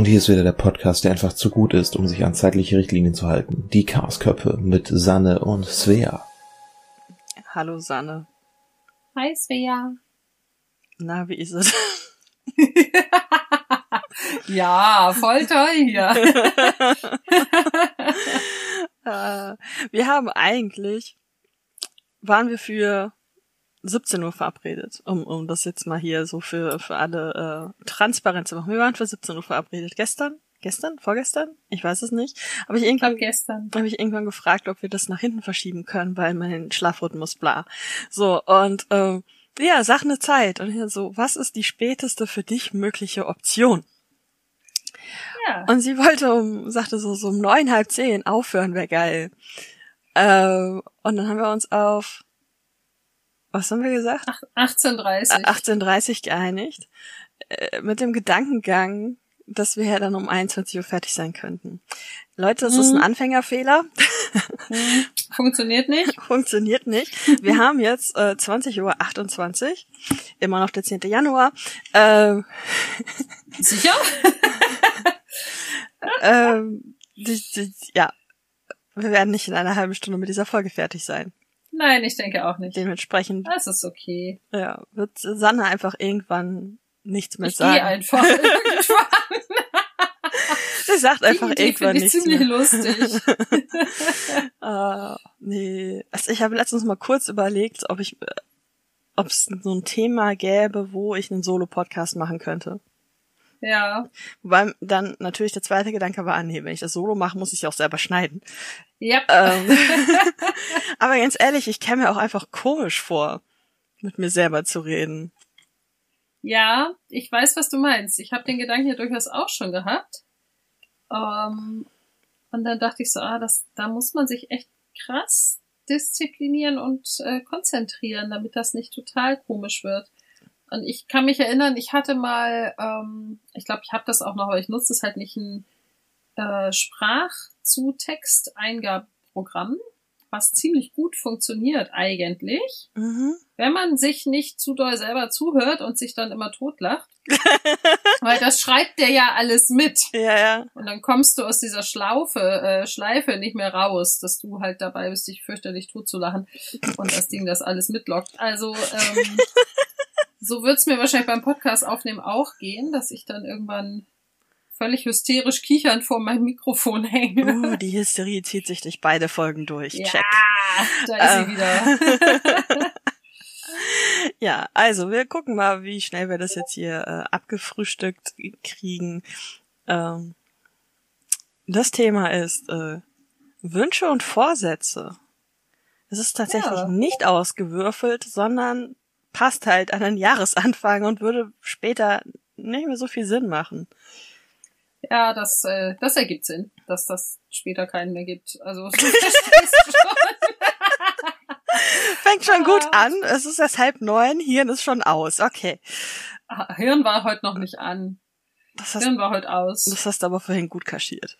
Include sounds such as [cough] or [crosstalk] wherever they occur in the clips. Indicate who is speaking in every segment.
Speaker 1: Und hier ist wieder der Podcast, der einfach zu gut ist, um sich an zeitliche Richtlinien zu halten. Die Chaosköpfe mit Sanne und Svea.
Speaker 2: Hallo Sanne.
Speaker 3: Hi Svea.
Speaker 2: Na, wie ist es? [laughs]
Speaker 3: ja, voll toll hier. [laughs]
Speaker 2: äh, wir haben eigentlich, waren wir für 17 Uhr verabredet, um, um das jetzt mal hier so für, für alle äh, transparent zu machen. Wir waren für 17 Uhr verabredet. Gestern? Gestern? Vorgestern? Ich weiß es nicht. Aber ich irgendwann, habe ich irgendwann gefragt, ob wir das nach hinten verschieben können, weil mein Schlafrhythmus bla. So, und ähm, ja, sag eine Zeit. Und hier so, was ist die späteste für dich mögliche Option?
Speaker 3: Ja.
Speaker 2: Und sie wollte um, sagte so, so um neun, halb zehn aufhören wäre geil. Ähm, und dann haben wir uns auf was haben wir gesagt?
Speaker 3: 18.30
Speaker 2: 18.30 geeinigt. Äh, mit dem Gedankengang, dass wir ja dann um 21 Uhr fertig sein könnten. Leute, das mhm. ist ein Anfängerfehler.
Speaker 3: Mhm. Funktioniert nicht. [laughs]
Speaker 2: Funktioniert nicht. Wir haben jetzt äh, 20 Uhr 28, immer noch der 10. Januar. Ähm, [laughs]
Speaker 3: Sicher? [laughs]
Speaker 2: ähm, die, die, ja, wir werden nicht in einer halben Stunde mit dieser Folge fertig sein.
Speaker 3: Nein, ich denke auch nicht.
Speaker 2: Dementsprechend.
Speaker 3: Das ist okay.
Speaker 2: Ja, wird Sanne einfach irgendwann nichts mehr
Speaker 3: ich
Speaker 2: sagen.
Speaker 3: Geh einfach [laughs] irgendwann.
Speaker 2: Sie sagt einfach
Speaker 3: Die
Speaker 2: irgendwann
Speaker 3: ich
Speaker 2: nichts
Speaker 3: ziemlich
Speaker 2: mehr.
Speaker 3: lustig.
Speaker 2: uh, [laughs] nee. Also ich habe letztens mal kurz überlegt, ob ich, ob es so ein Thema gäbe, wo ich einen Solo-Podcast machen könnte.
Speaker 3: Ja.
Speaker 2: Wobei dann natürlich der zweite Gedanke war, ah, nee, wenn ich das Solo mache, muss ich ja auch selber schneiden.
Speaker 3: Ja.
Speaker 2: Ähm, [laughs] aber ganz ehrlich, ich käme mir auch einfach komisch vor, mit mir selber zu reden.
Speaker 3: Ja, ich weiß, was du meinst. Ich habe den Gedanken ja durchaus auch schon gehabt. Ähm, und dann dachte ich so, ah, das, da muss man sich echt krass disziplinieren und äh, konzentrieren, damit das nicht total komisch wird. Und ich kann mich erinnern, ich hatte mal, ähm, ich glaube, ich habe das auch noch, aber ich nutze es halt nicht ein äh, Sprach-zu-Text-Eingabeprogramm, was ziemlich gut funktioniert eigentlich,
Speaker 2: Mhm.
Speaker 3: wenn man sich nicht zu doll selber zuhört und sich dann immer totlacht. [laughs] Weil das schreibt der ja alles mit.
Speaker 2: Ja, ja.
Speaker 3: Und dann kommst du aus dieser Schlaufe, äh, Schleife nicht mehr raus, dass du halt dabei bist, dich fürchterlich totzulachen und das Ding das alles mitlockt. Also ähm, [laughs] so wird's mir wahrscheinlich beim Podcast aufnehmen auch gehen, dass ich dann irgendwann völlig hysterisch kichernd vor meinem Mikrofon hänge.
Speaker 2: Uh, die Hysterie zieht sich durch beide Folgen durch.
Speaker 3: ja,
Speaker 2: Check.
Speaker 3: da ist
Speaker 2: Ähm.
Speaker 3: sie wieder. [laughs]
Speaker 2: Ja, also wir gucken mal, wie schnell wir das jetzt hier äh, abgefrühstückt kriegen. Ähm, das Thema ist äh, Wünsche und Vorsätze. Es ist tatsächlich
Speaker 3: Ja.
Speaker 2: nicht ausgewürfelt, sondern passt halt an den Jahresanfang und würde später nicht mehr so viel Sinn machen.
Speaker 3: Ja, das, äh, das ergibt Sinn, dass das später keinen mehr gibt. Also du verstehst schon.
Speaker 2: Fängt schon gut
Speaker 3: Ah.
Speaker 2: an. Es ist erst halb neun, Hirn ist schon aus. Okay.
Speaker 3: Ah, Hirn war heute noch nicht an.
Speaker 2: Das hast,
Speaker 3: Hirn war heute aus.
Speaker 2: das hast du aber vorhin gut kaschiert.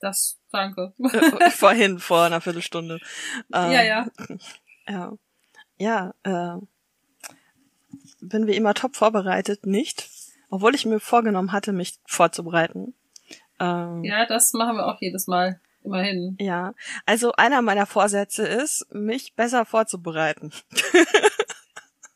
Speaker 3: Das, danke.
Speaker 2: Äh, vorhin, vor einer Viertelstunde. [laughs] Ähm,
Speaker 3: Ja, ja.
Speaker 2: Ja. Ja, äh, bin wie immer top vorbereitet, nicht. Obwohl ich mir vorgenommen hatte, mich vorzubereiten. Ähm,
Speaker 3: Ja, das machen wir auch jedes Mal. Immerhin.
Speaker 2: ja. Also einer meiner Vorsätze ist, mich besser vorzubereiten. [laughs]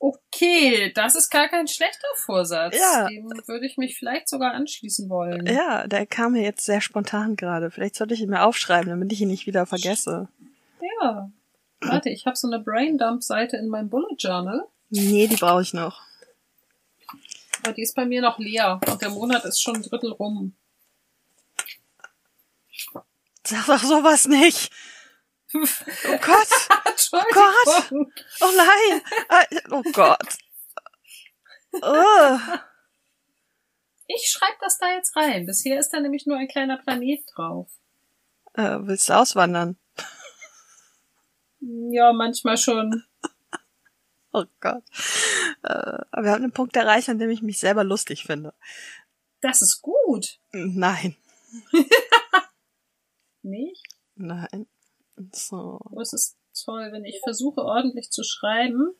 Speaker 3: Okay, das ist gar kein schlechter Vorsatz.
Speaker 2: Ja.
Speaker 3: Dem würde ich mich vielleicht sogar anschließen wollen.
Speaker 2: Ja, der kam mir jetzt sehr spontan gerade. Vielleicht sollte ich ihn mir aufschreiben, damit ich ihn nicht wieder vergesse.
Speaker 3: Ja. Warte, ich habe so eine Braindump-Seite in meinem Bullet Journal,
Speaker 2: Nee, die brauche ich noch.
Speaker 3: aber die ist bei mir noch leer und der Monat ist schon ein Drittel rum.
Speaker 2: Sag doch sowas nicht. Oh [laughs] Gott.
Speaker 3: Entschuldigung.
Speaker 2: Oh nein! Oh Gott. Ugh.
Speaker 3: Ich schreibe das da jetzt rein. Bisher ist da nämlich nur ein kleiner Planet drauf.
Speaker 2: Äh, willst du auswandern?
Speaker 3: Ja, manchmal schon. [laughs]
Speaker 2: Oh Gott. Äh, aber wir haben den Punkt erreicht, an dem ich mich selber lustig finde.
Speaker 3: Das ist gut.
Speaker 2: Nein. [laughs]
Speaker 3: Nicht?
Speaker 2: Nein. So.
Speaker 3: Oh, es ist toll, wenn ich versuche, ordentlich zu schreiben.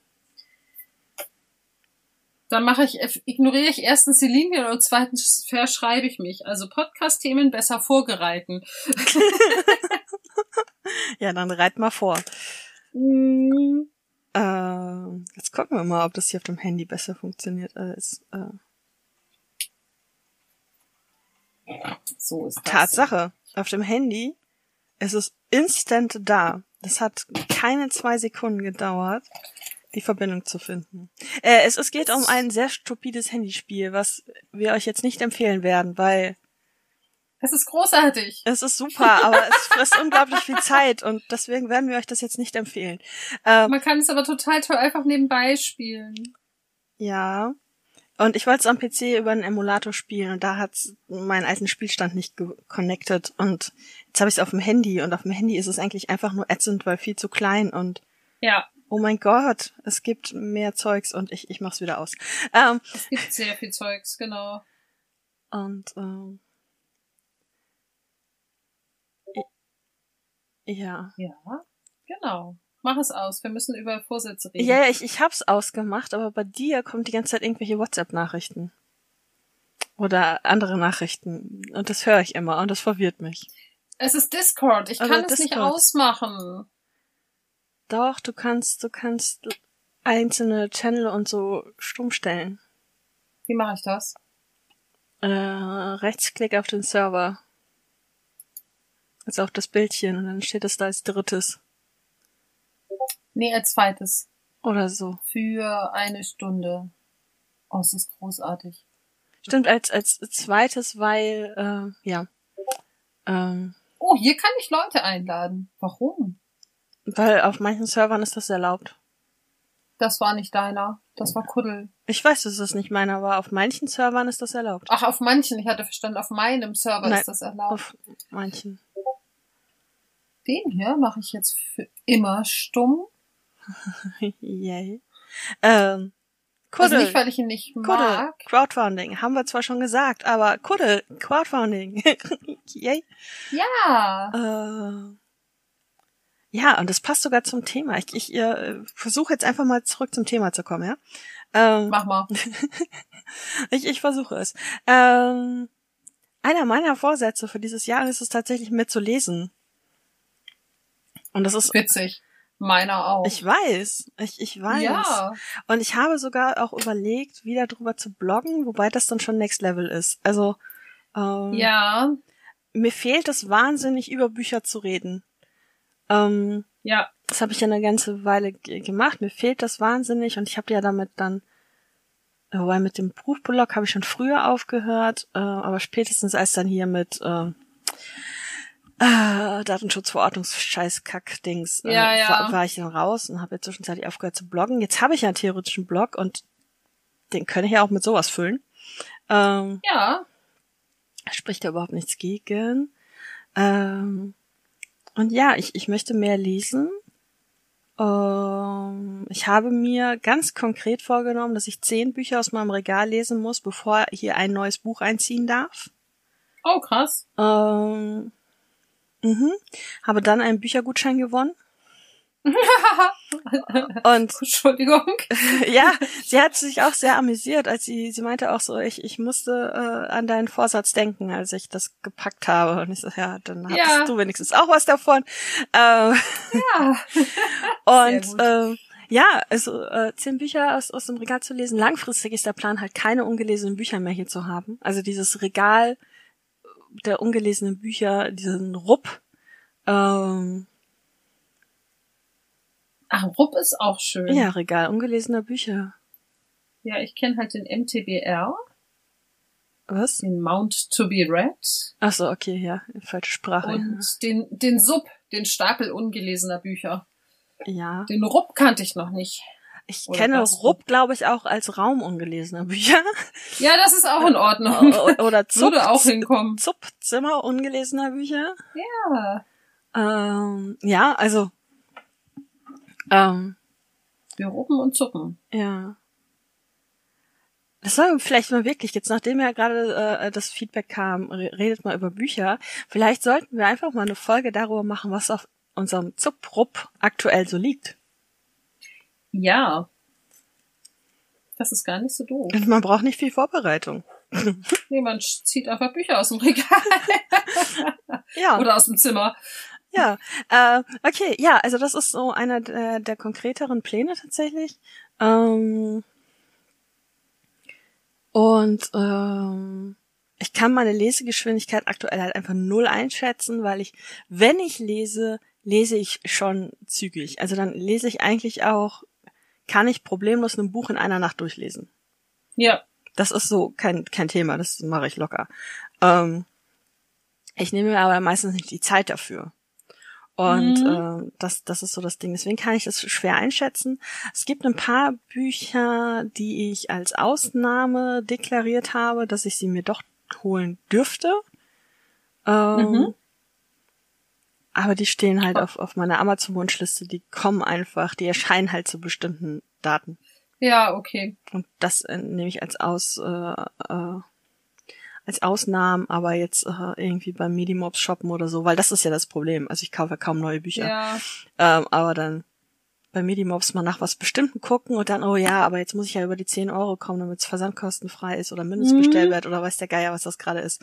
Speaker 3: Dann mache ich, ignoriere ich erstens die Linien und zweitens verschreibe ich mich. Also Podcast-Themen besser vorgereiten. [laughs]
Speaker 2: ja, dann reit mal vor.
Speaker 3: Mm,
Speaker 2: Äh, jetzt gucken wir mal, ob das hier auf dem Handy besser funktioniert als äh,
Speaker 3: so ist das.
Speaker 2: Tatsache. Auf dem Handy ist es instant da. Das hat keine zwei Sekunden gedauert, die Verbindung zu finden. Äh, es, es geht um ein sehr stupides Handyspiel, was wir euch jetzt nicht empfehlen werden, weil
Speaker 3: Es ist großartig.
Speaker 2: es ist super, aber es [laughs] frisst unglaublich viel Zeit und deswegen werden wir euch das jetzt nicht empfehlen. Ähm,
Speaker 3: Man kann es aber total toll einfach nebenbei spielen.
Speaker 2: Ja. Und ich wollte es am PC über einen Emulator spielen und da hat's meinen alten Spielstand nicht connected und jetzt habe ich es auf dem Handy und auf dem Handy ist es eigentlich einfach nur ätzend, weil viel zu klein und
Speaker 3: Ja,
Speaker 2: oh mein Gott, es gibt mehr Zeugs und ich, ich mach's wieder aus. Ähm,
Speaker 3: es gibt sehr viel Zeugs, genau.
Speaker 2: und ähm, ja.
Speaker 3: Ja, genau. Mach es aus. Wir müssen über Vorsätze reden.
Speaker 2: Ja, ja, ich, ich hab's ausgemacht, aber bei dir kommt die ganze Zeit irgendwelche WhatsApp-Nachrichten. Oder andere Nachrichten. Und das höre ich immer und das verwirrt mich.
Speaker 3: Es ist Discord. Ich
Speaker 2: Also
Speaker 3: kann es nicht ausmachen.
Speaker 2: Doch, du kannst, du kannst einzelne Channel und so stumm stellen.
Speaker 3: Wie mache ich das?
Speaker 2: Äh, Rechtsklick auf den Server. Also auf das Bildchen und dann steht es da als drittes.
Speaker 3: Nee, als zweites.
Speaker 2: Oder so.
Speaker 3: Für eine Stunde. Oh, es ist großartig.
Speaker 2: Stimmt, als, als zweites, weil, äh, ja. Ähm,
Speaker 3: Oh, hier kann ich Leute einladen. Warum?
Speaker 2: weil auf manchen Servern ist das erlaubt.
Speaker 3: Das war nicht deiner. Das war Kuddel.
Speaker 2: Ich weiß, dass es nicht meiner war. Auf manchen Servern ist das erlaubt.
Speaker 3: Ach, auf manchen. Ich hatte verstanden, auf meinem Server
Speaker 2: Nein,
Speaker 3: ist das erlaubt.
Speaker 2: Auf manchen.
Speaker 3: Den hier mache ich jetzt für immer stumm. [laughs]
Speaker 2: Yay. Ähm,
Speaker 3: Also
Speaker 2: Kuddel.
Speaker 3: nicht, weil ich ihn nicht
Speaker 2: Kuddel.
Speaker 3: mag.
Speaker 2: Crowdfunding. Haben wir zwar schon gesagt, aber Kuddel. Crowdfunding. [laughs] Yay.
Speaker 3: Ja.
Speaker 2: Äh, ja, und das passt sogar zum Thema. Ich, ich äh, versuche jetzt einfach mal zurück zum Thema zu kommen, ja? Ähm,
Speaker 3: Mach mal. [laughs]
Speaker 2: ich, ich versuche es. Ähm, einer meiner Vorsätze für dieses Jahr ist es tatsächlich mehr zu lesen. Und das ist,
Speaker 3: Witzig. Meiner auch.
Speaker 2: ich weiß, ich, ich weiß.
Speaker 3: Ja.
Speaker 2: Und ich habe sogar auch überlegt, wieder drüber zu bloggen, wobei das dann schon Next Level ist. Also, ähm,
Speaker 3: Ja.
Speaker 2: mir fehlt es wahnsinnig, über Bücher zu reden. Ähm,
Speaker 3: Ja.
Speaker 2: das habe ich ja eine ganze Weile gemacht. Mir fehlt das wahnsinnig und ich habe ja damit dann, wobei mit dem Buchblog habe ich schon früher aufgehört, äh, aber spätestens als dann hier mit äh, äh, Datenschutzverordnungsscheißkack-Dings äh,
Speaker 3: Ja, ja.
Speaker 2: War, war ich dann raus und habe jetzt zwischenzeitlich aufgehört zu bloggen. Jetzt habe ich ja einen theoretischen Blog und den kann ich ja auch mit sowas füllen. Ähm,
Speaker 3: Ja.
Speaker 2: spricht da überhaupt nichts gegen. Ähm, und ja, ich, ich möchte mehr lesen. Ähm, ich habe mir ganz konkret vorgenommen, dass ich zehn Bücher aus meinem Regal lesen muss, bevor hier ein neues Buch einziehen darf.
Speaker 3: Oh, krass.
Speaker 2: Ähm, mhm. Habe dann einen Büchergutschein gewonnen. [laughs] Und
Speaker 3: Entschuldigung. [laughs]
Speaker 2: ja, sie hat sich auch sehr amüsiert, als sie, sie meinte auch so, ich, ich musste äh, an deinen Vorsatz denken, als ich das gepackt habe. Und ich so, ja, dann hattest
Speaker 3: Ja.
Speaker 2: du wenigstens auch was davon. Ähm,
Speaker 3: Ja. [laughs]
Speaker 2: und ähm, ja, also äh, zehn Bücher aus, aus dem Regal zu lesen. Langfristig ist der Plan halt keine ungelesenen Bücher mehr hier zu haben. Also dieses Regal der ungelesenen Bücher, diesen Rupp. Ähm,
Speaker 3: Ach, Rupp ist auch schön.
Speaker 2: ja, Regal ungelesener Bücher.
Speaker 3: Ja, ich kenne halt den MTBR,
Speaker 2: Was?
Speaker 3: den Mount to be Read
Speaker 2: Ach so, okay, ja, falsche Sprache.
Speaker 3: und den, den Sub, den Stapel ungelesener Bücher.
Speaker 2: ja.
Speaker 3: Den Rupp kannte ich noch nicht.
Speaker 2: Ich
Speaker 3: Oder
Speaker 2: kenne
Speaker 3: was?
Speaker 2: Rupp, glaube ich, auch als Raum ungelesener Bücher.
Speaker 3: Ja, das ist auch in Ordnung. [laughs]
Speaker 2: Oder Zupp,
Speaker 3: Würde auch hinkommen.
Speaker 2: Zuppzimmer ungelesener Bücher.
Speaker 3: Ja.
Speaker 2: Ähm, ja, also. Ähm,
Speaker 3: Wir ruppen und zuppen.
Speaker 2: ja. Das soll vielleicht mal wirklich, jetzt nachdem ja gerade äh, das Feedback kam, re- redet mal über Bücher. Vielleicht sollten wir einfach mal eine Folge darüber machen, was auf unserem Zupp-Rupp aktuell so liegt.
Speaker 3: Ja. Das ist gar nicht so doof.
Speaker 2: Und man braucht nicht viel Vorbereitung. [laughs]
Speaker 3: Nee, man zieht einfach Bücher aus dem Regal. [laughs]
Speaker 2: Ja.
Speaker 3: Oder aus dem Zimmer.
Speaker 2: Ja, äh, okay, ja, also das ist so einer der, der konkreteren Pläne tatsächlich. Ähm, und ähm, ich kann meine Lesegeschwindigkeit aktuell halt einfach null einschätzen, weil ich, wenn ich lese, lese ich schon zügig. Also dann lese ich eigentlich auch, kann ich problemlos ein Buch in einer Nacht durchlesen.
Speaker 3: Ja.
Speaker 2: Das ist so kein, kein Thema, das mache ich locker. Ähm, ich nehme mir aber meistens nicht die Zeit dafür. Und
Speaker 3: Mhm.
Speaker 2: äh, das, das ist so das Ding. Deswegen kann ich das schwer einschätzen. Es gibt ein paar Bücher, die ich als Ausnahme deklariert habe, dass ich sie mir doch holen dürfte. Ähm,
Speaker 3: Mhm.
Speaker 2: Aber die stehen halt auf, auf meiner Amazon-Wunschliste. Die kommen einfach, die erscheinen halt zu bestimmten Daten.
Speaker 3: Ja, okay.
Speaker 2: Und das äh, nehme ich als Aus, äh, äh, als Ausnahmen, aber jetzt äh, irgendwie beim Medimobs shoppen oder so, weil das ist ja das Problem. Also ich kaufe ja kaum neue Bücher.
Speaker 3: Ja.
Speaker 2: Ähm, aber dann bei Medimobs mal nach was Bestimmten gucken und dann, oh ja, aber jetzt muss ich ja über die 10 Euro kommen, damit es versandkostenfrei ist oder Mindestbestellwert oder weiß der Geier, was das gerade ist.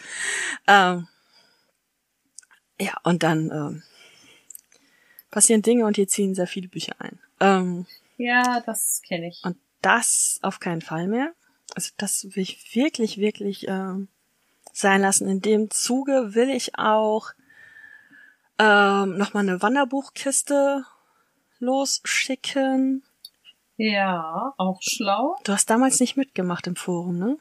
Speaker 2: Ähm, ja, und dann ähm, passieren Dinge und hier ziehen sehr viele Bücher ein. Ähm,
Speaker 3: Ja, das kenne ich.
Speaker 2: und das auf keinen Fall mehr. Also das will ich wirklich, wirklich ähm, sein lassen. In dem Zuge will ich auch ähm, nochmal eine Wanderbuchkiste losschicken.
Speaker 3: Ja, auch schlau.
Speaker 2: Du hast damals nicht mitgemacht im Forum, ne?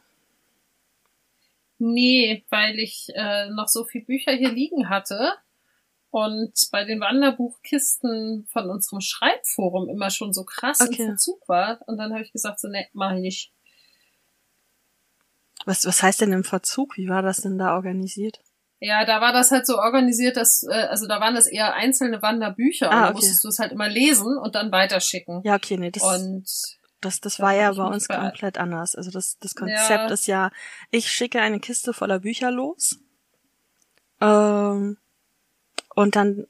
Speaker 3: Nee, weil ich äh, noch so viel Bücher hier liegen hatte und bei den Wanderbuchkisten von unserem Schreibforum immer schon so krass
Speaker 2: Okay.
Speaker 3: im Verzug war. Und dann habe ich gesagt, so, ne, mach ich nicht.
Speaker 2: Was, was heißt denn im Verzug? Wie war das denn da organisiert?
Speaker 3: Ja, da war das halt so organisiert, dass, äh, also da waren das eher einzelne Wanderbücher
Speaker 2: Ah,
Speaker 3: und da
Speaker 2: okay.
Speaker 3: musstest du es halt immer lesen und dann weiterschicken.
Speaker 2: Ja, okay, nee, das,
Speaker 3: Und
Speaker 2: das, das
Speaker 3: da
Speaker 2: war ja bei uns komplett anders. Also das, das Konzept
Speaker 3: Ja.
Speaker 2: ist ja, ich schicke eine Kiste voller Bücher los. Ähm, und dann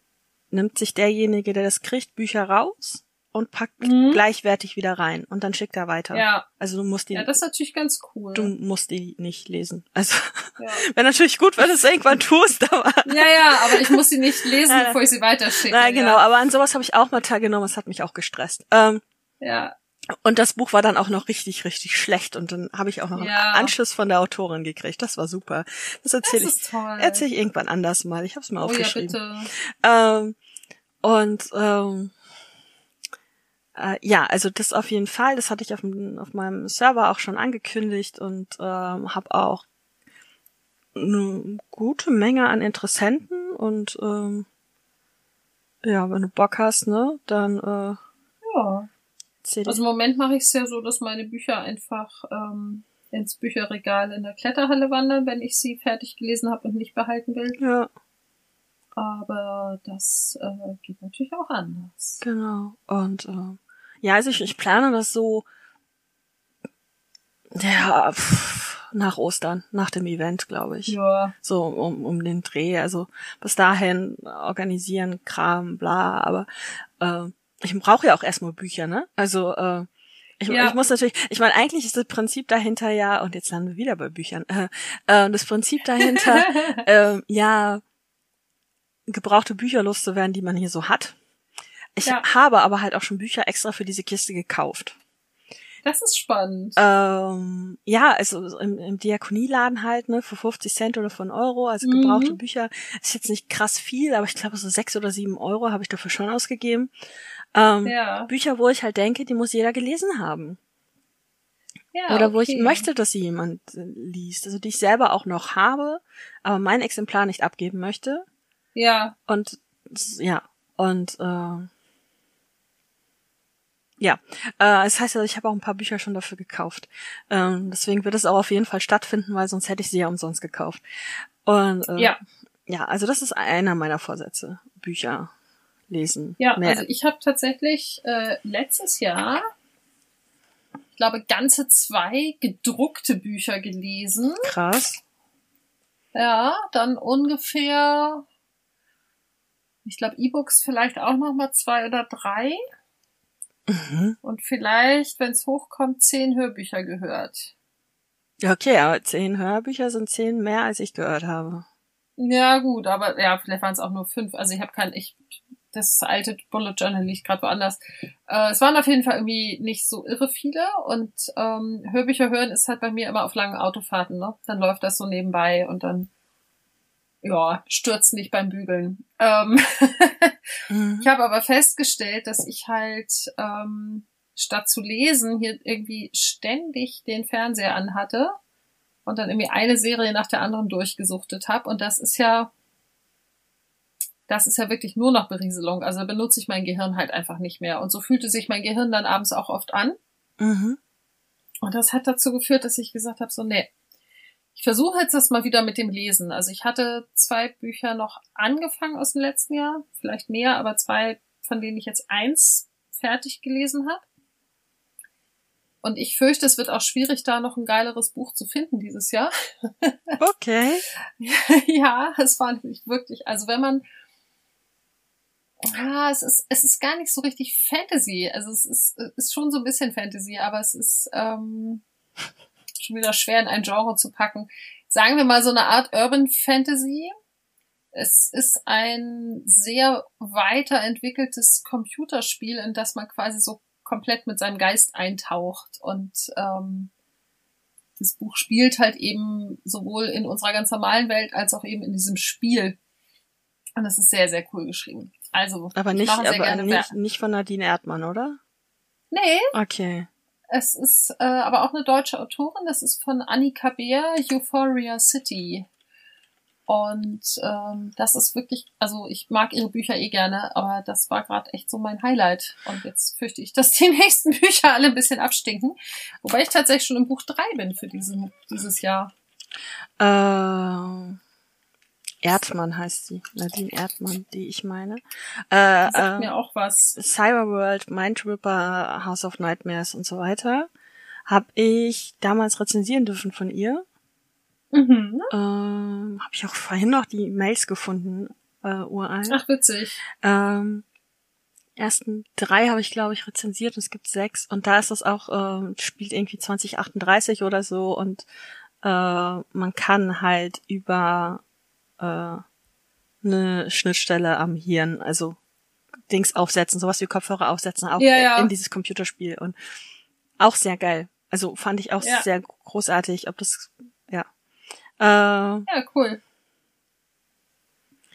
Speaker 2: nimmt sich derjenige, der das kriegt, Bücher raus und packt
Speaker 3: Mhm.
Speaker 2: gleichwertig wieder rein und dann schickt er weiter.
Speaker 3: ja,
Speaker 2: Also du musst die,
Speaker 3: ja, das ist natürlich ganz cool.
Speaker 2: du musst die nicht lesen. Also
Speaker 3: Ja. [laughs]
Speaker 2: wäre natürlich gut, wenn du es irgendwann tust, aber
Speaker 3: ja, ja, aber ich muss sie nicht [laughs] lesen,
Speaker 2: Nein,
Speaker 3: bevor ich sie weiterschicke.
Speaker 2: na genau. Aber an sowas habe ich auch mal teilgenommen. Das hat mich auch gestresst. Ähm,
Speaker 3: Ja,
Speaker 2: Und das Buch war dann auch noch richtig, richtig schlecht. Und dann habe ich auch noch
Speaker 3: Ja.
Speaker 2: einen Anschiss von der Autorin gekriegt. Das war super. Das erzähle ich, erzähl ich irgendwann anders mal. Ich habe es mir
Speaker 3: oh ja,
Speaker 2: aufgeschrieben.
Speaker 3: bitte.
Speaker 2: ähm, und ähm, äh, ja, also das auf jeden Fall. Das hatte ich auf, dem, auf meinem Server auch schon angekündigt und ähm, habe auch eine gute Menge an Interessenten und ähm, ja, wenn du Bock hast, ne, dann äh,
Speaker 3: Ja.
Speaker 2: Erzähl
Speaker 3: Also im Moment mache ich es ja so, dass meine Bücher einfach ähm, ins Bücherregal in der Kletterhalle wandern, wenn ich sie fertig gelesen habe und nicht behalten will.
Speaker 2: ja.
Speaker 3: Aber das äh, geht natürlich auch anders.
Speaker 2: Genau. Und äh, ja, also ich, ich plane das so ja, pff, nach Ostern, nach dem Event, glaube ich.
Speaker 3: Ja,
Speaker 2: So um, um den Dreh. Also bis dahin organisieren, Kram, bla, aber äh, ich brauche ja auch erstmal Bücher, ne? Also äh, ich,
Speaker 3: Ja.
Speaker 2: ich muss natürlich, ich meine, eigentlich ist das Prinzip dahinter ja, und jetzt landen wir wieder bei Büchern, äh, äh, das Prinzip dahinter, [laughs] äh, ja, gebrauchte Bücher loszuwerden, die man hier so hat. Ich
Speaker 3: Ja.
Speaker 2: habe aber halt auch schon Bücher extra für diese Kiste gekauft.
Speaker 3: das ist spannend.
Speaker 2: Ähm, ja, also im, im Diakonieladen halt, ne, für 50 Cent oder für einen Euro, also
Speaker 3: Mhm.
Speaker 2: gebrauchte Bücher. Ist jetzt nicht krass viel, aber ich glaube so sechs oder sieben Euro habe ich dafür schon ausgegeben. Ähm,
Speaker 3: ja.
Speaker 2: Bücher, wo ich halt denke, die muss jeder gelesen haben.
Speaker 3: ja.
Speaker 2: Oder wo ich
Speaker 3: okay.
Speaker 2: möchte, dass sie jemand äh, liest. Also die ich selber auch noch habe, aber mein Exemplar nicht abgeben möchte.
Speaker 3: Ja,
Speaker 2: Und ja, und äh, ja, äh, das heißt also, ich habe auch ein paar Bücher schon dafür gekauft. Ähm, deswegen wird es auch auf jeden Fall stattfinden, weil sonst hätte ich sie ja umsonst gekauft. Und äh,
Speaker 3: ja.
Speaker 2: ja, also das ist einer meiner Vorsätze. Bücher lesen.
Speaker 3: Ja,
Speaker 2: Mehr.
Speaker 3: also ich habe tatsächlich äh, letztes Jahr, ich glaube, ganze zwei gedruckte Bücher gelesen.
Speaker 2: krass.
Speaker 3: Ja, dann ungefähr, ich glaube, E-Books vielleicht auch noch mal zwei oder drei.
Speaker 2: Mhm.
Speaker 3: Und vielleicht, wenn es hochkommt, zehn Hörbücher gehört.
Speaker 2: Okay, aber zehn Hörbücher sind zehn mehr, als ich gehört habe.
Speaker 3: Ja, gut, aber ja, vielleicht waren es auch nur fünf. Also ich habe kein, ich, das alte Bullet Journal liegt gerade woanders. Äh, es waren auf jeden Fall irgendwie nicht so irre viele und ähm, Hörbücher hören ist halt bei mir immer auf langen Autofahrten, ne? Dann läuft das so nebenbei und dann ja, stürzt nicht beim Bügeln. Ähm [laughs]
Speaker 2: Mhm.
Speaker 3: ich habe aber festgestellt, dass ich halt ähm, statt zu lesen hier irgendwie ständig den Fernseher anhatte und dann irgendwie eine Serie nach der anderen durchgesuchtet habe. Und das ist ja, das ist ja wirklich nur noch Berieselung. Also benutze ich mein Gehirn halt einfach nicht mehr. Und so fühlte sich mein Gehirn dann abends auch oft an.
Speaker 2: Mhm.
Speaker 3: Und das hat dazu geführt, dass ich gesagt habe, so, nee, ich versuche jetzt das mal wieder mit dem Lesen. Also ich hatte zwei Bücher noch angefangen aus dem letzten Jahr, vielleicht mehr, aber zwei, von denen ich jetzt eins fertig gelesen habe. Und ich fürchte, es wird auch schwierig, da noch ein geileres Buch zu finden dieses Jahr. [laughs]
Speaker 2: Okay.
Speaker 3: ja, es war nämlich wirklich, also wenn man, ah, es ist, es ist gar nicht so richtig Fantasy. Also es ist, es ist schon so ein bisschen Fantasy, aber es ist ähm, schon wieder schwer in ein Genre zu packen. Sagen wir mal so eine Art Urban Fantasy. Es ist ein sehr weiterentwickeltes Computerspiel, in das man quasi so komplett mit seinem Geist eintaucht und ähm, das Buch spielt halt eben sowohl in unserer ganz normalen Welt als auch eben in diesem Spiel. Und das ist sehr, sehr cool geschrieben. Also,
Speaker 2: Aber
Speaker 3: ich
Speaker 2: nicht, aber
Speaker 3: gerne
Speaker 2: nicht, nicht von Nadine Erdmann, oder?
Speaker 3: Nee,
Speaker 2: Okay.
Speaker 3: es ist äh, aber auch eine deutsche Autorin. Das ist von Annika Beer, Euphoria City. Und ähm, das ist wirklich, also ich mag ihre Bücher eh gerne, aber das war gerade echt so mein Highlight. Und jetzt fürchte ich, [laughs] dass die nächsten Bücher alle ein bisschen abstinken. Wobei ich tatsächlich schon im Buch drei bin für diesen, dieses Jahr.
Speaker 2: Äh, Erdmann heißt sie. Nadine Erdmann, die ich meine. Äh,
Speaker 3: sagt
Speaker 2: äh,
Speaker 3: mir auch was.
Speaker 2: Cyberworld, Mindripper, House of Nightmares und so weiter. Hab ich damals rezensieren dürfen von ihr.
Speaker 3: Mhm.
Speaker 2: Ähm, habe ich auch vorhin noch die Mails gefunden, äh, uralt.
Speaker 3: Ach, witzig.
Speaker 2: Ähm, ersten drei habe ich, glaube ich, rezensiert und es gibt sechs. Und da ist das auch, ähm, spielt irgendwie 2038 oder so und äh, man kann halt über äh, eine Schnittstelle am Hirn, also Dings aufsetzen, sowas wie Kopfhörer aufsetzen, auch
Speaker 3: Ja, ja.
Speaker 2: in dieses Computerspiel. Und auch sehr geil. Also fand ich auch
Speaker 3: Ja.
Speaker 2: sehr großartig, ob das, ja. Äh,
Speaker 3: Ja, cool.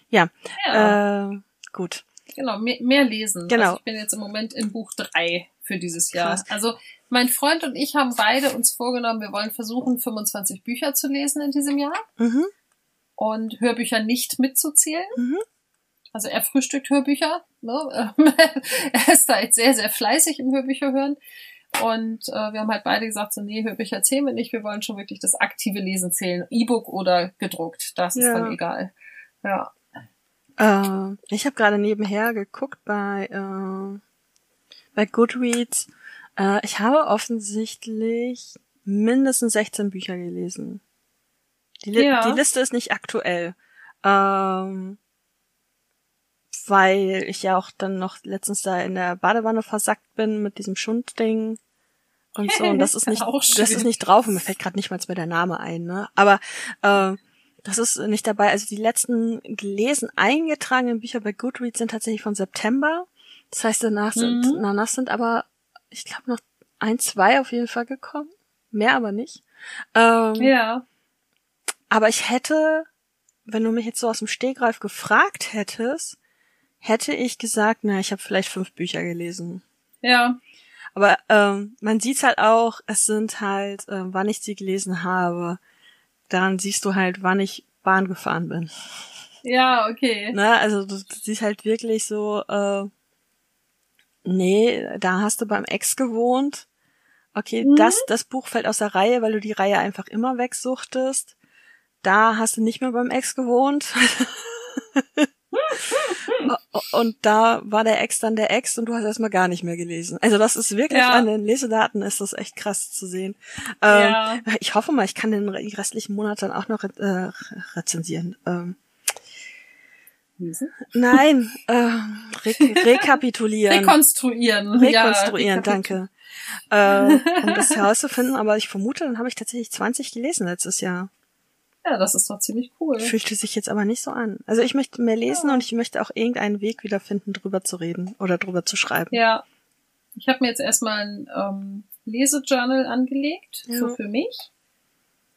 Speaker 2: ja, äh, gut.
Speaker 3: genau, mehr, mehr lesen.
Speaker 2: genau.
Speaker 3: Also ich bin jetzt im Moment in Buch drei für dieses Jahr.
Speaker 2: Krass.
Speaker 3: Also mein Freund und ich haben beide uns vorgenommen, wir wollen versuchen, 25 Bücher zu lesen in diesem Jahr
Speaker 2: Mhm,
Speaker 3: und Hörbücher nicht mitzuzählen.
Speaker 2: mhm.
Speaker 3: Also er frühstückt Hörbücher. Ne? [laughs] er ist da jetzt sehr, sehr fleißig im Hörbücher hören. Und äh, wir haben halt beide gesagt, so nee, Hörbücher zählen wir nicht, wir wollen schon wirklich das aktive Lesen zählen. E-Book oder gedruckt, das ist
Speaker 2: Ja.
Speaker 3: dann egal. Ja.
Speaker 2: Äh, ich habe gerade nebenher geguckt bei, äh, bei Goodreads. Äh, ich habe offensichtlich mindestens 16 Bücher gelesen. Die, Li
Speaker 3: Ja.
Speaker 2: die Liste ist nicht aktuell. Ähm, weil ich ja auch dann noch letztens da in der Badewanne versackt bin mit diesem Schundding und so. Und das ist nicht, das ist nicht drauf. Und mir fällt gerade nicht mal mehr der Name ein, ne? Aber äh, das ist nicht dabei. Also die letzten gelesen eingetragenen Bücher bei Goodreads sind tatsächlich von September. Das heißt, danach sind,
Speaker 3: Mhm.
Speaker 2: danach sind aber, ich glaube, noch ein, zwei auf jeden Fall gekommen. Mehr aber nicht. Ähm,
Speaker 3: Ja.
Speaker 2: Aber ich hätte, wenn du mich jetzt so aus dem Stegreif gefragt hättest, hätte ich gesagt, na, ich habe vielleicht fünf Bücher gelesen.
Speaker 3: Ja.
Speaker 2: Aber ähm, man sieht's halt auch, es sind halt, äh, wann ich sie gelesen habe, daran siehst du halt, wann ich Bahn gefahren bin.
Speaker 3: Ja, okay.
Speaker 2: Ne? Also du, du siehst halt wirklich so, äh, nee, da hast du beim Ex gewohnt. Okay,
Speaker 3: Mhm.
Speaker 2: das, das Buch fällt aus der Reihe, weil du die Reihe einfach immer wegsuchtest. Da hast du nicht mehr beim Ex gewohnt. [laughs] und da war der Ex dann der Ex und du hast erstmal gar nicht mehr gelesen. Also das ist wirklich
Speaker 3: Ja.
Speaker 2: an den Lesedaten ist das echt krass zu sehen. Ähm,
Speaker 3: Ja.
Speaker 2: Ich hoffe mal, ich kann den restlichen Monate dann auch noch re äh, rezensieren. Ähm? Nein, [laughs] äh, re rekapitulieren.
Speaker 3: Rekonstruieren.
Speaker 2: Rekonstruieren, ja, danke. Äh, um das herauszufinden, aber ich vermute, dann habe ich tatsächlich 20 gelesen letztes Jahr.
Speaker 3: Ja, das ist doch ziemlich cool.
Speaker 2: Fühlte sich jetzt aber nicht so an. Also ich möchte mehr lesen
Speaker 3: Ja.
Speaker 2: und ich möchte auch irgendeinen Weg wiederfinden, drüber zu reden oder drüber zu schreiben.
Speaker 3: Ja. Ich habe mir jetzt erstmal ein ähm, Lesejournal angelegt,
Speaker 2: Ja.
Speaker 3: so für mich.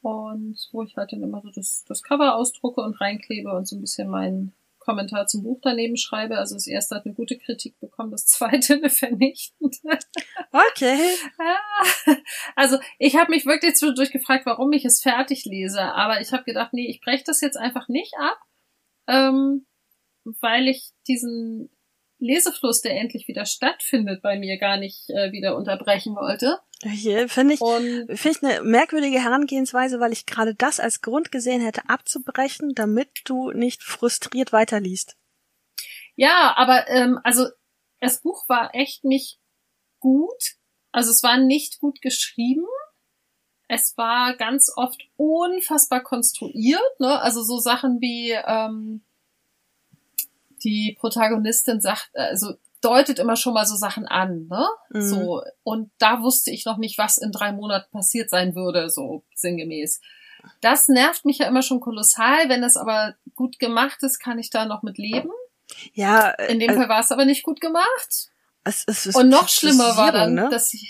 Speaker 3: Und wo ich halt dann immer so das, das Cover ausdrucke und reinklebe und so ein bisschen meinen Kommentar zum Buch daneben schreibe. Also das erste hat eine gute Kritik bekommen, das zweite [laughs] eine vernichtende.
Speaker 2: Okay.
Speaker 3: Ah, Also ich habe mich wirklich zwischendurch gefragt, warum ich es fertig lese, aber ich habe gedacht, nee, ich breche das jetzt einfach nicht ab, ähm, weil ich diesen Lesefluss, der endlich wieder stattfindet, bei mir gar nicht äh, wieder unterbrechen wollte.
Speaker 2: Hier finde ich,
Speaker 3: Und
Speaker 2: finde ich eine merkwürdige Herangehensweise, weil ich gerade das als Grund gesehen hätte, abzubrechen, damit du nicht frustriert weiterliest.
Speaker 3: ja, aber ähm, also das Buch war echt nicht gut. Also es war nicht gut geschrieben. Es war ganz oft unfassbar konstruiert, ne? Also so Sachen wie ähm, die Protagonistin sagt, also deutet immer schon mal so Sachen an, ne?
Speaker 2: Mhm.
Speaker 3: So und da wusste ich noch nicht, was in drei Monaten passiert sein würde, so sinngemäß. Das nervt mich ja immer schon kolossal. Wenn das aber gut gemacht ist, kann ich da noch mit leben.
Speaker 2: Ja, äh,
Speaker 3: In dem
Speaker 2: äh,
Speaker 3: Fall war es aber nicht gut gemacht.
Speaker 2: es, es ist
Speaker 3: Und noch schlimmer war dann,
Speaker 2: ne?
Speaker 3: dass sie,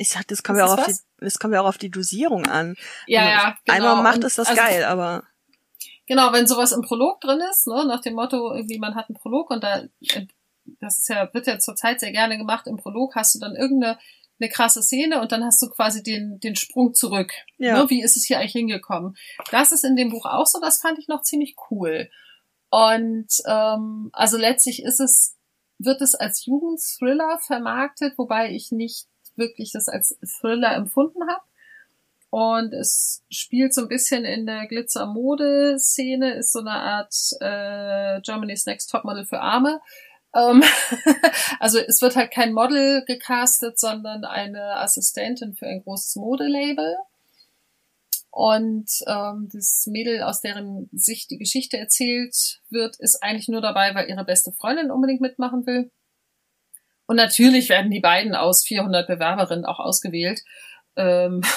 Speaker 2: ich sag, das kommt
Speaker 3: Das
Speaker 2: ja auch auf die, das kommt ja auch auf die Dosierung an.
Speaker 3: ja,
Speaker 2: Also,
Speaker 3: ja, genau.
Speaker 2: Einmal macht es das
Speaker 3: also,
Speaker 2: geil, aber
Speaker 3: Genau, wenn sowas im Prolog drin ist, ne, nach dem Motto, irgendwie man hat einen Prolog und da, das ist ja, wird ja zurzeit sehr gerne gemacht, im Prolog hast du dann irgendeine eine krasse Szene und dann hast du quasi den, den Sprung zurück.
Speaker 2: ja.
Speaker 3: Ne, wie ist es hier eigentlich hingekommen? Das ist in dem Buch auch so, das fand ich noch ziemlich cool. Und ähm, also letztlich ist es, wird es als Jugendthriller vermarktet, wobei ich nicht wirklich das als Thriller empfunden habe. Und es spielt so ein bisschen in der Glitzer-Mode-Szene, ist so eine Art äh, Germany's Next Topmodel für Arme. Ähm, [laughs] also es wird halt kein Model gecastet, sondern eine Assistentin für ein großes Modelabel. Und ähm, das Mädel, aus deren Sicht die Geschichte erzählt wird, ist eigentlich nur dabei, weil ihre beste Freundin unbedingt mitmachen will. Und natürlich werden die beiden aus 400 Bewerberinnen auch ausgewählt. Ähm [laughs]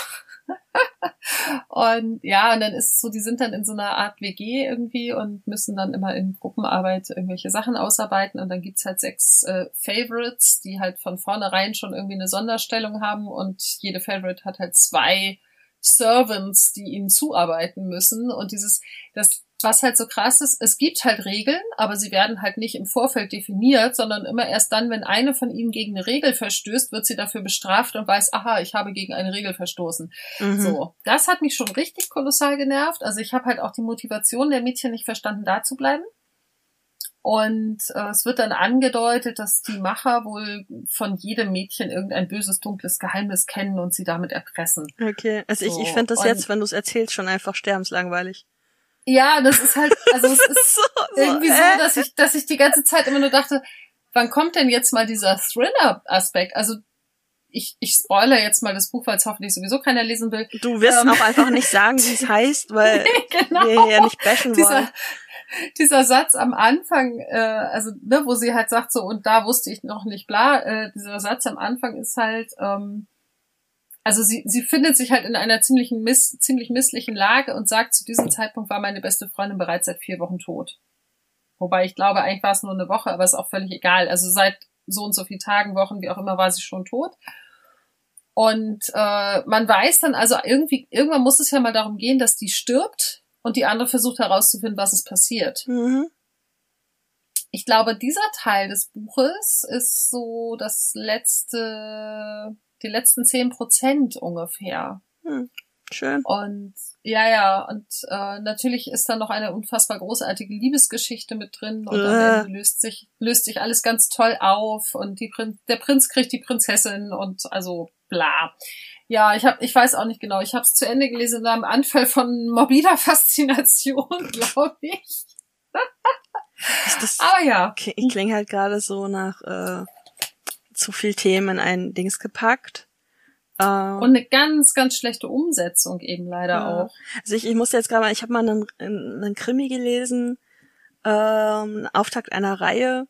Speaker 3: [laughs] und ja, und dann ist es so, die sind dann in so einer Art WG irgendwie und müssen dann immer in Gruppenarbeit irgendwelche Sachen ausarbeiten. Und dann gibt's halt sechs äh, Favorites, die halt von vornherein schon irgendwie eine Sonderstellung haben. Und jede Favorite hat halt zwei Servants, die ihnen zuarbeiten müssen. Und dieses, das, was halt so krass ist, es gibt halt Regeln, aber sie werden halt nicht im Vorfeld definiert, sondern immer erst dann, wenn eine von ihnen gegen eine Regel verstößt, wird sie dafür bestraft und weiß, aha, ich habe gegen eine Regel verstoßen.
Speaker 2: Mhm.
Speaker 3: So, das hat mich schon richtig kolossal genervt. Also ich habe halt auch die Motivation der Mädchen nicht verstanden, da zu bleiben. Und äh, es wird dann angedeutet, dass die Macher wohl von jedem Mädchen irgendein böses, dunkles Geheimnis kennen und sie damit erpressen.
Speaker 2: Okay, also ich, ich
Speaker 3: So,
Speaker 2: finde das
Speaker 3: und-
Speaker 2: jetzt, wenn du es erzählst, schon einfach sterbenslangweilig.
Speaker 3: Ja, das ist halt, also es [laughs] ist
Speaker 2: so,
Speaker 3: irgendwie so, dass ich, dass ich die ganze Zeit immer nur dachte, wann kommt denn jetzt mal dieser Thriller-Aspekt? Also ich, ich spoilere jetzt mal das Buch, weil es hoffentlich sowieso keiner lesen will.
Speaker 2: Du wirst
Speaker 3: ähm,
Speaker 2: auch einfach nicht sagen, wie [laughs] es heißt, weil [laughs]
Speaker 3: genau.
Speaker 2: wir ja nicht bashen wollen.
Speaker 3: dieser, dieser Satz am Anfang, äh, also ne, wo sie halt sagt so, und da wusste ich noch nicht bla, äh, dieser Satz am Anfang ist halt, ähm, also sie, sie findet sich halt in einer ziemlichen miss, ziemlich misslichen Lage und sagt, zu diesem Zeitpunkt war meine beste Freundin bereits seit vier Wochen tot. Wobei ich glaube, eigentlich war es nur eine Woche, aber ist auch völlig egal. Also seit so und so vielen Tagen, Wochen, wie auch immer, war sie schon tot. Und äh, man weiß dann also irgendwie, irgendwann muss es ja mal darum gehen, dass die stirbt und die andere versucht herauszufinden, was ist passiert.
Speaker 2: Mhm.
Speaker 3: Ich glaube, dieser Teil des Buches ist so das letzte, die letzten zehn Prozent ungefähr.
Speaker 2: Schön.
Speaker 3: Und ja, ja, und äh, natürlich ist da noch eine unfassbar großartige Liebesgeschichte mit drin und am
Speaker 2: Äh.
Speaker 3: Ende löst sich, löst sich alles ganz toll auf und die Prin der Prinz kriegt die Prinzessin und also bla. Ja, ich hab, ich weiß auch nicht genau. Ich habe es zu Ende gelesen in einem Anfall von morbider [laughs] Faszination, [laughs] glaube ich.
Speaker 2: Ist das,
Speaker 3: Aber ja,
Speaker 2: okay, ich klinge halt gerade so nach äh, zu viel Themen in ein Dings gepackt. Äh,
Speaker 3: und eine ganz, ganz schlechte Umsetzung eben leider
Speaker 2: Ja.
Speaker 3: auch.
Speaker 2: Also ich, ich muss jetzt gerade mal, ich habe mal einen, einen Krimi gelesen, ähm, Auftakt einer Reihe,